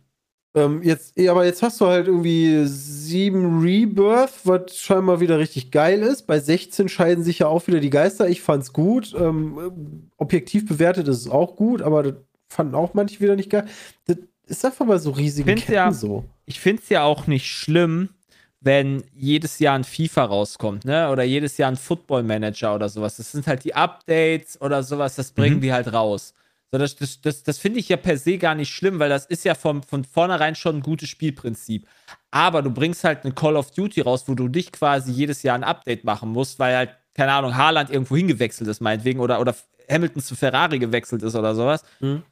Ähm, jetzt, ja, aber jetzt hast du halt irgendwie 7 Rebirth, was scheinbar wieder richtig geil ist. Bei 16 scheiden sich ja auch wieder die Geister. Ich fand's gut. Ähm, objektiv bewertet ist es auch gut, aber das fanden auch manche wieder nicht geil. Das ist einfach mal so riesige Find's Ketten ja- so. ich finde es ja auch nicht schlimm, wenn jedes Jahr ein FIFA rauskommt, ne? Oder jedes Jahr ein Football Manager oder sowas. Das sind halt die Updates oder sowas, das bringen Mhm. die halt raus. So, das das, das, das finde ich ja per se gar nicht schlimm, weil das ist ja vom, von vornherein schon ein gutes Spielprinzip. Aber du bringst halt eine Call of Duty raus, wo du dich quasi jedes Jahr ein Update machen musst, weil halt, keine Ahnung, Haaland irgendwo hingewechselt ist, meinetwegen, oder, oder Hamilton zu Ferrari gewechselt ist oder sowas. Mhm.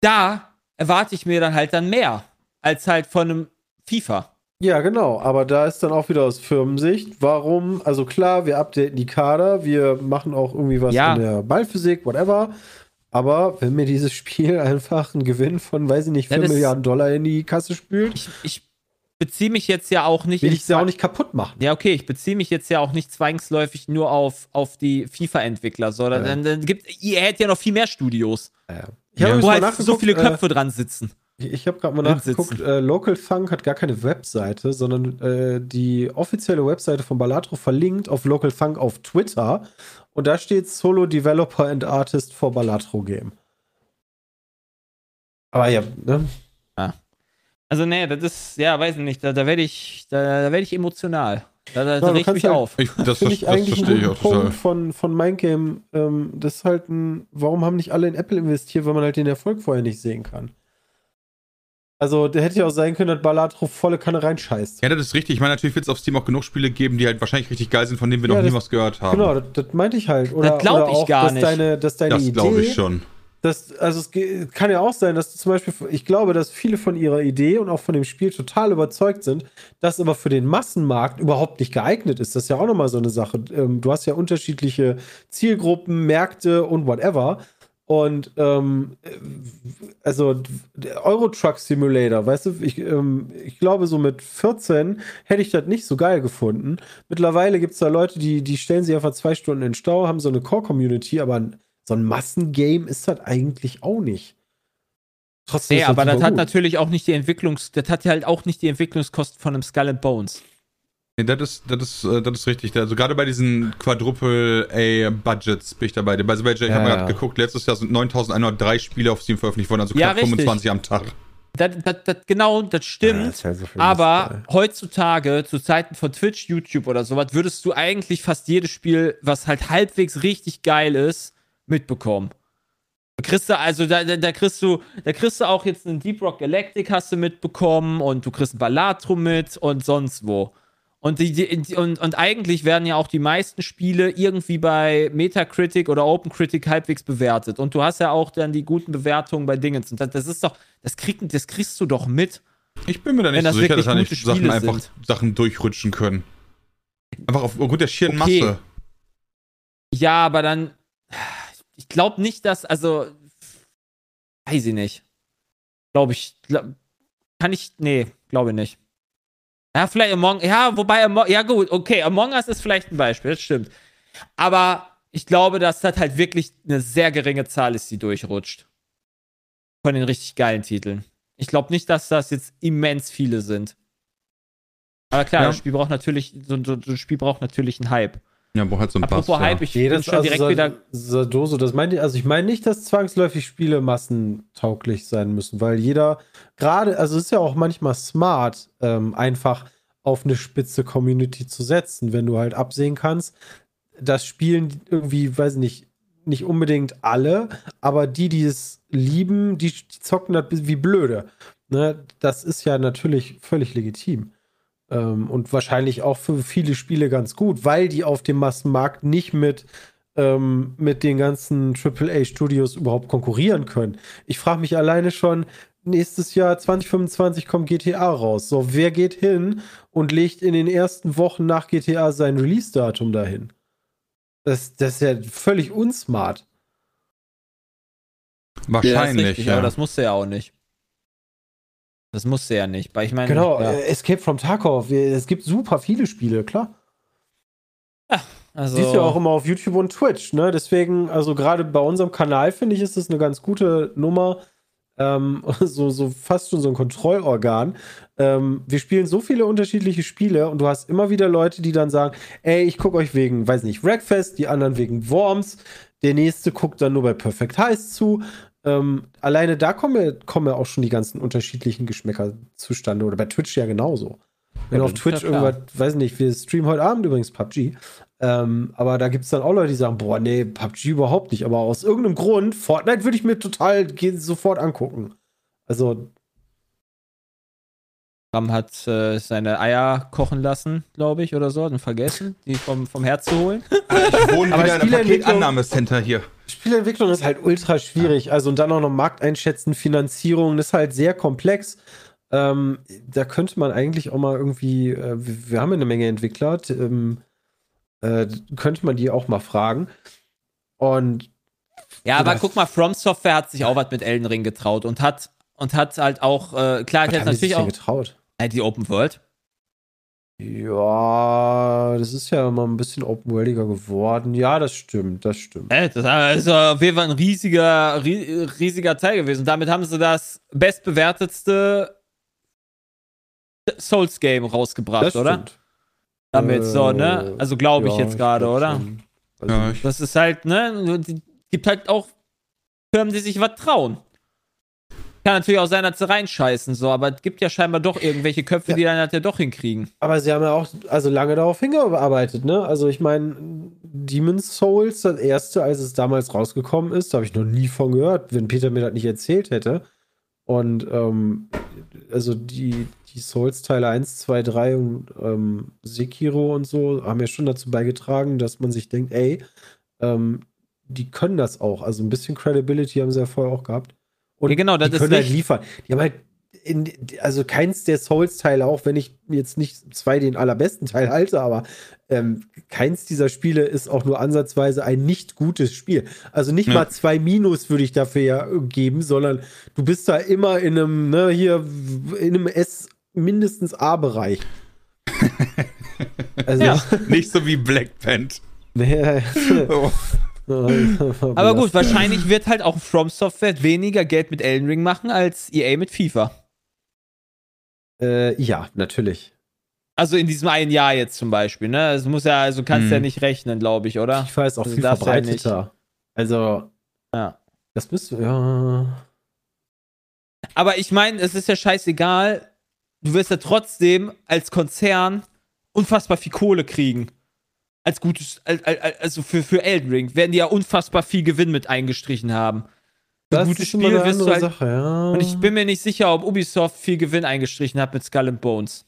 Da erwarte ich mir dann halt dann mehr als halt von einem FIFA. Ja, genau, aber da ist dann auch wieder aus Firmensicht, warum, also klar, wir updaten die Kader, wir machen auch irgendwie was Ja. in der Ballphysik, whatever, aber wenn mir dieses Spiel einfach einen Gewinn von, weiß ich nicht, Ja, 4 das- Milliarden Dollar in die Kasse spült, Ich, ich beziehe mich jetzt ja auch nicht. will ich sie auch zwei- nicht kaputt machen. Ja, okay, ich beziehe mich jetzt ja auch nicht zwangsläufig nur auf, auf die FIFA-Entwickler, sondern Ja. dann, dann gibt ihr hätte ja noch viel mehr Studios, Ich habe Ja. wo halt so viele äh, Köpfe dran sitzen. Ich, ich habe gerade mal nachgeguckt, äh, Local Funk hat gar keine Webseite, sondern äh, die offizielle Webseite von Balatro verlinkt auf Local Funk auf Twitter und da steht Solo Developer and Artist for Balatro Game. Aber ja, ne? Also, nee, das ist, ja, weiß ich nicht, da, da werde ich, da, da werde ich emotional. Da, da, Ja, da ich mich halt- auf. Ich, das finde das, ich das eigentlich verstehe ich einen auch guten total. Punkt von, von Mindgame. Ähm, das ist halt ein, warum haben nicht alle in Apple investiert, weil man halt den Erfolg vorher nicht sehen kann. Also, der hätte ja auch sein können, dass Balatro volle Kanne reinscheißt. Ja, das ist richtig. Ich meine, natürlich wird es auf Steam auch genug Spiele geben, die halt wahrscheinlich richtig geil sind, von denen wir Ja, noch nie was gehört haben. Genau, das, das meinte ich halt. Oder, Das glaub oder ich auch, gar dass nicht. Deine, dass deine das glaube ich schon. Das, also es kann ja auch sein, dass zum Beispiel, ich glaube, dass viele von ihrer Idee und auch von dem Spiel total überzeugt sind, das aber für den Massenmarkt überhaupt nicht geeignet ist. Das ist ja auch nochmal so eine Sache. Ähm, du hast ja unterschiedliche Zielgruppen, Märkte und whatever. Und ähm, äh, also der Euro Truck Simulator, weißt du, ich, ähm, ich glaube, so mit 14 hätte ich das nicht so geil gefunden. Mittlerweile gibt es da Leute, die, die stellen sich einfach zwei Stunden in den Stau, haben so eine Core-Community, aber so ein Massengame ist das eigentlich auch nicht. Trotzdem Nee, aber das hat gut. natürlich auch nicht die Entwicklungs, das hat ja halt auch nicht die Entwicklungskosten von einem Skull and Bones. Nee, das ist, das ist, äh, das ist richtig. Also gerade bei diesen Quadruple A Budgets bin ich dabei. Bei The Badger, ich Ja, habe ja. gerade geguckt, letztes Jahr sind 9103 Spiele auf Steam veröffentlicht worden, also Ja, knapp richtig. 25 am Tag. Das, das, das, genau, das Ja, stimmt. so viel Aber Mist, heutzutage, zu Zeiten von Twitch, YouTube oder sowas, würdest du eigentlich fast jedes Spiel, was halt halbwegs richtig geil ist, mitbekommen. Da kriegst du, also da, da, da kriegst du, da kriegst du auch jetzt einen Deep Rock Galactic hast du mitbekommen und du kriegst ein Ballatrum mit und sonst wo. Und, die, die, und, und eigentlich werden ja auch die meisten Spiele irgendwie bei Metacritic oder OpenCritic halbwegs bewertet. Und du hast ja auch dann die guten Bewertungen bei Dingens. Und das, das ist doch, das, krieg, das kriegst du doch mit. Ich bin mir da nicht das so sicher, dass da nicht Sachen Spiele einfach sind. Sachen durchrutschen können. Einfach aufgrund der schieren Okay. Masse. Ja, aber dann. Ich glaube nicht, dass. Also. Weiß ich nicht. Glaube ich. Glaub, kann ich. Nee, glaube nicht. Ja, vielleicht Among. Ja, wobei Among. Ja, gut, okay. Among Us ist vielleicht ein Beispiel, das stimmt. Aber ich glaube, dass das halt wirklich eine sehr geringe Zahl ist, die durchrutscht. Von den richtig geilen Titeln. Ich glaube nicht, dass das jetzt immens viele sind. Aber klar, Ja. das Spiel braucht natürlich, so, so, so ein Spiel braucht natürlich einen Hype. Ja, braucht halt so ein Apropos Bass, Hype, ja. ich Nee, bin das schon also direkt Sa- wieder Sardoso, das meinte ich, also ich meine nicht, dass zwangsläufig Spiele massentauglich sein müssen, weil jeder gerade, also es ist ja auch manchmal smart, ähm, einfach auf eine spitze Community zu setzen, wenn du halt absehen kannst, das spielen irgendwie, weiß ich nicht, nicht unbedingt alle, aber die, die es lieben, die, die zocken das wie blöde. Ne? Das ist ja natürlich völlig legitim. Ähm, und wahrscheinlich auch für viele Spiele ganz gut, weil die auf dem Massenmarkt nicht mit, ähm, mit den ganzen AAA-Studios überhaupt konkurrieren können. Ich frage mich alleine schon, nächstes Jahr 2025 kommt GTA raus. So, wer geht hin und legt in den ersten Wochen nach GTA sein Release-Datum dahin? Das, das ist ja völlig unsmart. Wahrscheinlich, richtig, ja. aber das musste ja auch nicht. Das musste ja nicht, weil ich meine, Genau, ja, äh, Escape from Tarkov. Es gibt super viele Spiele, klar. also, Siehst du ja auch immer auf YouTube und Twitch, ne? Deswegen, also gerade bei unserem Kanal finde ich, ist das eine ganz gute Nummer. Ähm, so, so fast schon so ein Kontrollorgan. Ähm, wir spielen so viele unterschiedliche Spiele und du hast immer wieder Leute, die dann sagen: Ey, ich gucke euch wegen, weiß nicht, Wreckfest, die anderen wegen Worms, der nächste guckt dann nur bei Perfect Heist zu. Ähm, alleine da kommen ja, kommen ja auch schon die ganzen unterschiedlichen Geschmäcker zustande. Oder bei Twitch ja genauso. Wenn Ja, auf Twitch irgendwas, weiß nicht, wir streamen heute Abend übrigens PUBG. Ähm, aber da gibt es dann auch Leute, die sagen, boah, nee, PUBG überhaupt nicht. Aber aus irgendeinem Grund, Fortnite würde ich mir total sofort angucken. Also, Ram hat äh, seine Eier kochen lassen, glaube ich, oder so, und vergessen, die vom, vom Herd zu holen. Ich wohne Aber wieder in einem Paketannahmecenter hier. Spielentwicklung ist halt ultra schwierig. Also, und dann auch noch Markt einschätzen, Finanzierung, ist halt sehr komplex. Ähm, da könnte man eigentlich auch mal irgendwie, äh, wir, haben ja eine Menge Entwickler, ähm, äh, könnte man die auch mal fragen. Und Ja, aber guck mal, From Software hat sich auch was mit Elden Ring getraut und hat und hat halt auch, äh, klar, was hat natürlich auch getraut? äh, die Open World. Ja, das ist ja mal ein bisschen open-worldiger geworden. Ja, das stimmt, das stimmt. Äh, das ist auf jeden Fall ein riesiger, rie- riesiger Teil gewesen. Damit haben sie das bestbewertetste Souls-Game rausgebracht, Das oder? stimmt. Damit so, ne? Äh, Also glaube ich ja, jetzt gerade, oder? Also, Ja, ich, Das ist halt, ne? Es gibt halt auch Firmen, die sich was trauen. Kann natürlich auch sein, dass sie reinscheißen, so, aber es gibt ja scheinbar doch irgendwelche Köpfe, Ja. die dann halt ja doch hinkriegen. Aber sie haben ja auch also lange darauf hingearbeitet, ne? Also ich meine, Demon's Souls, das erste, als es damals rausgekommen ist, da habe ich noch nie von gehört, wenn Peter mir das nicht erzählt hätte. Und ähm, also die, die Souls-Teile 1, 2, 3 und ähm, Sekiro und so haben ja schon dazu beigetragen, dass man sich denkt, ey, ähm, die können das auch. Also ein bisschen Credibility haben sie ja vorher auch gehabt. Und Ja, genau, das die ist können halt nicht- liefern. Die haben halt in, also keins der Souls-Teile, auch wenn ich jetzt nicht zwei den allerbesten Teil halte, aber ähm, keins dieser Spiele ist auch nur ansatzweise ein nicht gutes Spiel. Also nicht Ja. mal zwei Minus würde ich dafür ja geben, sondern du bist da immer in einem, ne, hier in einem S mindestens A-Bereich. also, Ja. Nicht so wie Black Pant. Nee. Oh. Aber gut, wahrscheinlich wird halt auch From Software weniger Geld mit Elden Ring machen als EA mit FIFA. Äh, ja, natürlich. Also in diesem einen Jahr jetzt zum Beispiel, ne? Also muss ja, also kannst Hm. ja nicht rechnen, glaube ich, oder? FIFA ist auch Also viel darfst ja verbreiteter. also, Ja. das müsste, ja. Aber ich meine, es ist ja scheißegal. Du wirst ja trotzdem als Konzern unfassbar viel Kohle kriegen. Als gutes, al- al- al- also für, für Elden Ring werden die ja unfassbar viel Gewinn mit eingestrichen haben. Ein Das gutes ist immer Spiel eine wirst halt. Sache, ja. Und ich bin mir nicht sicher, ob Ubisoft viel Gewinn eingestrichen hat mit Skull and Bones.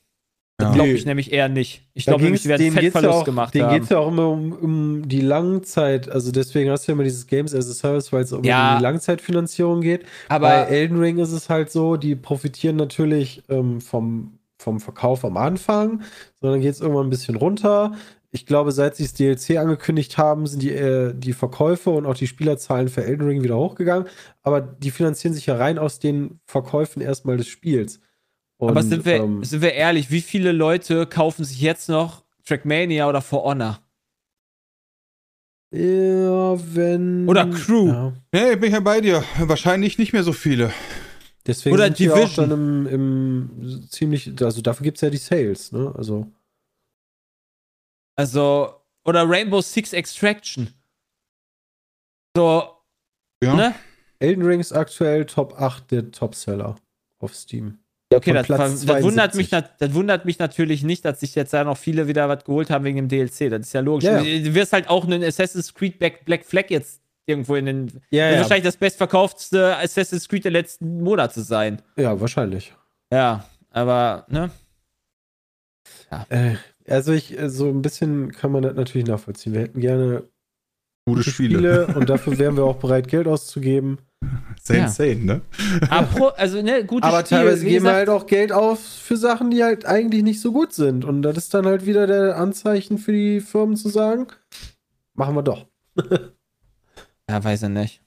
Ja. Glaube ich nämlich eher nicht. Ich glaube nämlich, sie werden denen fett geht's Verlust ja auch, gemacht Denen haben. geht es ja auch immer um, um die Langzeit. Also deswegen hast du ja immer dieses Games as a Service, weil es um Ja. die Langzeitfinanzierung geht. Aber Bei Elden Ring ist es halt so, die profitieren natürlich ähm, vom, vom Verkauf am Anfang, sondern geht es irgendwann ein bisschen runter. Ich glaube, seit sie das DLC angekündigt haben, sind die, äh, die Verkäufe und auch die Spielerzahlen für Elden Ring wieder hochgegangen. Aber die finanzieren sich ja rein aus den Verkäufen erstmal des Spiels. Und, Aber sind wir, ähm, sind wir ehrlich, wie viele Leute kaufen sich jetzt noch Trackmania oder For Honor? ja, wenn. Oder Crew. Ja. Nee, bin ich ja bei dir. Wahrscheinlich nicht mehr so viele. Deswegen Oder sind die auch Division. dann im, im ziemlich, also dafür gibt es ja die Sales, ne? Also. Also, oder Rainbow Six Extraction. So, Ja. ne? Elden Ring ist aktuell Top 8 der Topseller auf Steam. Okay, das, das, wundert 72. mich, das wundert mich natürlich nicht, dass sich jetzt da noch viele wieder was geholt haben wegen dem DLC. Das ist ja logisch. Ja, Du wirst halt auch einen Assassin's Creed Black, Flag jetzt irgendwo in den. Ja, wird wahrscheinlich das bestverkaufte Assassin's Creed der letzten Monate sein. Ja, wahrscheinlich. Ja, aber, ne? Äh, also ich, äh, so ein bisschen kann man das natürlich nachvollziehen. Wir hätten gerne Gute gute Spiele. Spiele und dafür wären wir auch bereit, Geld auszugeben. Sane, Ja. sane, ne? Apro, also, ne, gutes Aber Spiel. teilweise geben wir halt auch Geld auf für Sachen, die halt eigentlich nicht so gut sind. Und das ist dann halt wieder der Anzeichen für die Firmen zu sagen, machen wir doch. Ja, weiß ich nicht.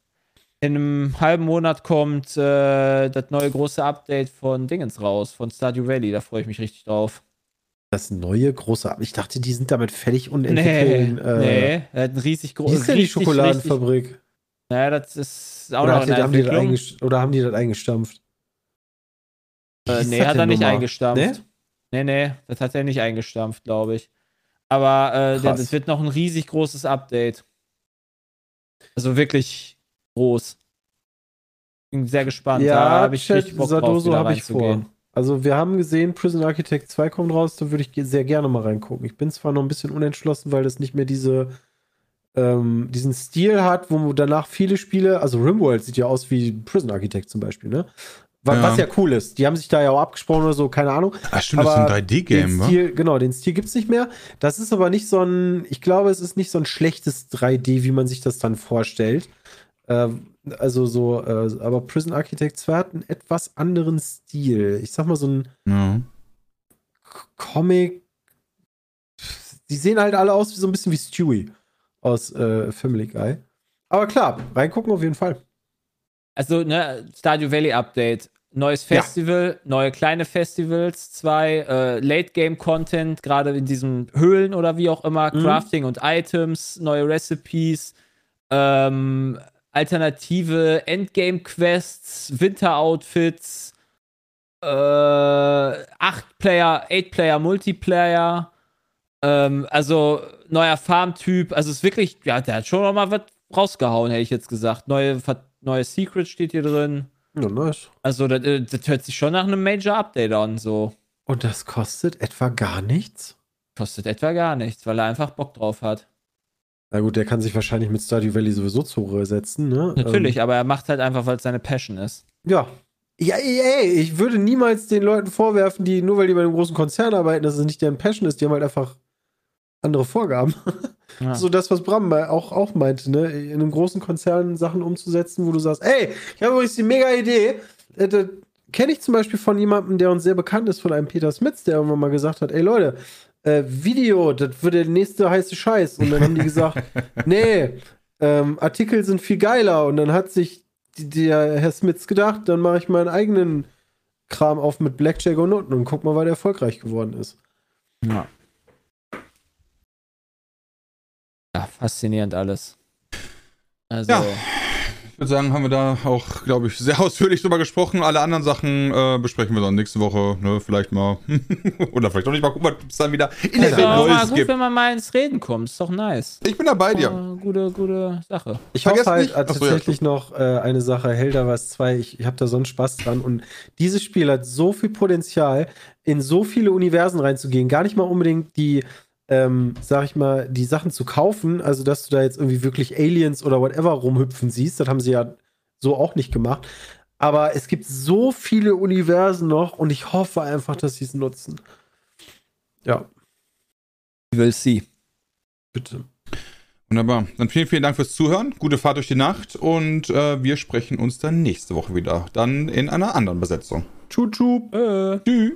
In einem halben Monat kommt äh, das neue große Update von Dingens raus, von Stardew Valley. Da freue ich mich richtig drauf. Das neue große, ich dachte, die sind damit fertig und Nee, entwickeln. äh, nee, er hat ein riesig großes. ist denn die Schokoladenfabrik? Naja, das ist auch Oder, noch in haben die das oder haben die das eingestampft? Äh, nee, das hat er nicht eingestampft. Nee? nee, das hat er nicht eingestampft, glaube ich. Aber äh, Krass. das wird noch ein riesig großes Update. Also wirklich groß. Bin sehr gespannt. da Ja, habe ich Chat, richtig Bock drauf, Sadoso habe ich vor. reinzugehen. Also wir haben gesehen, Prison Architect 2 kommt raus, da würde ich sehr gerne mal reingucken. Ich bin zwar noch ein bisschen unentschlossen, weil das nicht mehr diese, ähm, diesen Stil hat, wo danach viele Spiele, also Rimworld sieht ja aus wie Prison Architect zum Beispiel, ne? Wa- Ja. Was ja cool ist. Die haben sich da ja auch abgesprochen oder so, keine Ahnung. Ach stimmt, das ist Aber ein 3D-Game, den wa? Genau, den Stil gibt es nicht mehr. Das ist aber nicht so ein, ich glaube, es ist nicht so ein schlechtes 3D, wie man sich das dann vorstellt. Ähm, also so, äh, aber Prison Architect 2 hat einen etwas anderen Stil. Ich sag mal so ein Ja. Comic. Die sehen halt alle aus wie so ein bisschen wie Stewie aus äh, Family Guy. Aber klar, reingucken auf jeden Fall. Also, ne, Stardew Valley Update. Neues Ja. Festival, neue kleine Festivals, zwei äh, Late-Game-Content, gerade in diesen Höhlen oder wie auch immer, Mhm. Crafting und Items, neue Recipes, ähm, alternative Endgame-Quests, Winter-Outfits, äh, 8-Player, 8-Player Multiplayer, ähm, also neuer Farmtyp, also es ist wirklich, ja, der hat schon noch mal was rausgehauen, hätte ich jetzt gesagt. Neue, neue Secret steht hier drin. Ja, nice. Also, das, äh, das hört sich schon nach einem Major-Update an, so. Und das kostet etwa gar nichts? Kostet etwa gar nichts, weil er einfach Bock drauf hat. Na gut, der kann sich wahrscheinlich mit Stardew Valley sowieso zusetzen, ne? Natürlich, aber er macht halt einfach, weil es seine Passion ist. Ähm, ja. Ja, ey, ey, ich würde niemals den Leuten vorwerfen, die nur weil die bei einem großen Konzern arbeiten, dass es nicht deren Passion ist, die haben halt einfach andere Vorgaben. Ja. so das, was Bram auch, auch meinte, ne? in einem großen Konzern Sachen umzusetzen, wo du sagst, ey, ich habe übrigens die mega Idee. Äh, kenne ich zum Beispiel von jemandem, der uns sehr bekannt ist, von einem Peter Smits, der irgendwann mal gesagt hat, ey Leute, äh, Video, das wird der nächste heiße Scheiß. Und dann haben die gesagt, nee, ähm, Artikel sind viel geiler. Und dann hat sich die, der Herr Smits gedacht, dann mache ich meinen eigenen Kram auf mit Blackjack und Noten und guck mal, weil der erfolgreich geworden ist. Ja. Ja, faszinierend alles. Also, Ja. Ich würde sagen, haben wir da auch, glaube ich, sehr ausführlich drüber gesprochen. Alle anderen Sachen äh, besprechen wir dann nächste Woche, ne, vielleicht mal. Oder vielleicht auch nicht mal gucken, was es dann wieder in der ist Welt doch mal Neues gut, gibt. wenn man mal ins Reden kommt. Ist doch nice. Ich bin da bei dir. Äh, gute, gute Sache. Ich hoffe halt nicht- Achso, ja, tatsächlich noch äh, eine Sache, Helldivers 2, ich, ich habe da so einen Spaß dran und dieses Spiel hat so viel Potenzial, in so viele Universen reinzugehen, gar nicht mal unbedingt die, ähm, sag ich mal, die Sachen zu kaufen, also dass du da jetzt irgendwie wirklich Aliens oder whatever rumhüpfen siehst, das haben sie ja so auch nicht gemacht, aber es gibt so viele Universen noch und ich hoffe einfach, dass sie es nutzen. Ja, Will see. bitte. Wunderbar. Dann vielen, vielen Dank fürs Zuhören. Gute Fahrt durch die Nacht und äh, wir sprechen uns dann nächste Woche wieder. Dann in einer anderen Besetzung. Tschu, tschu. Äh. Tschüss.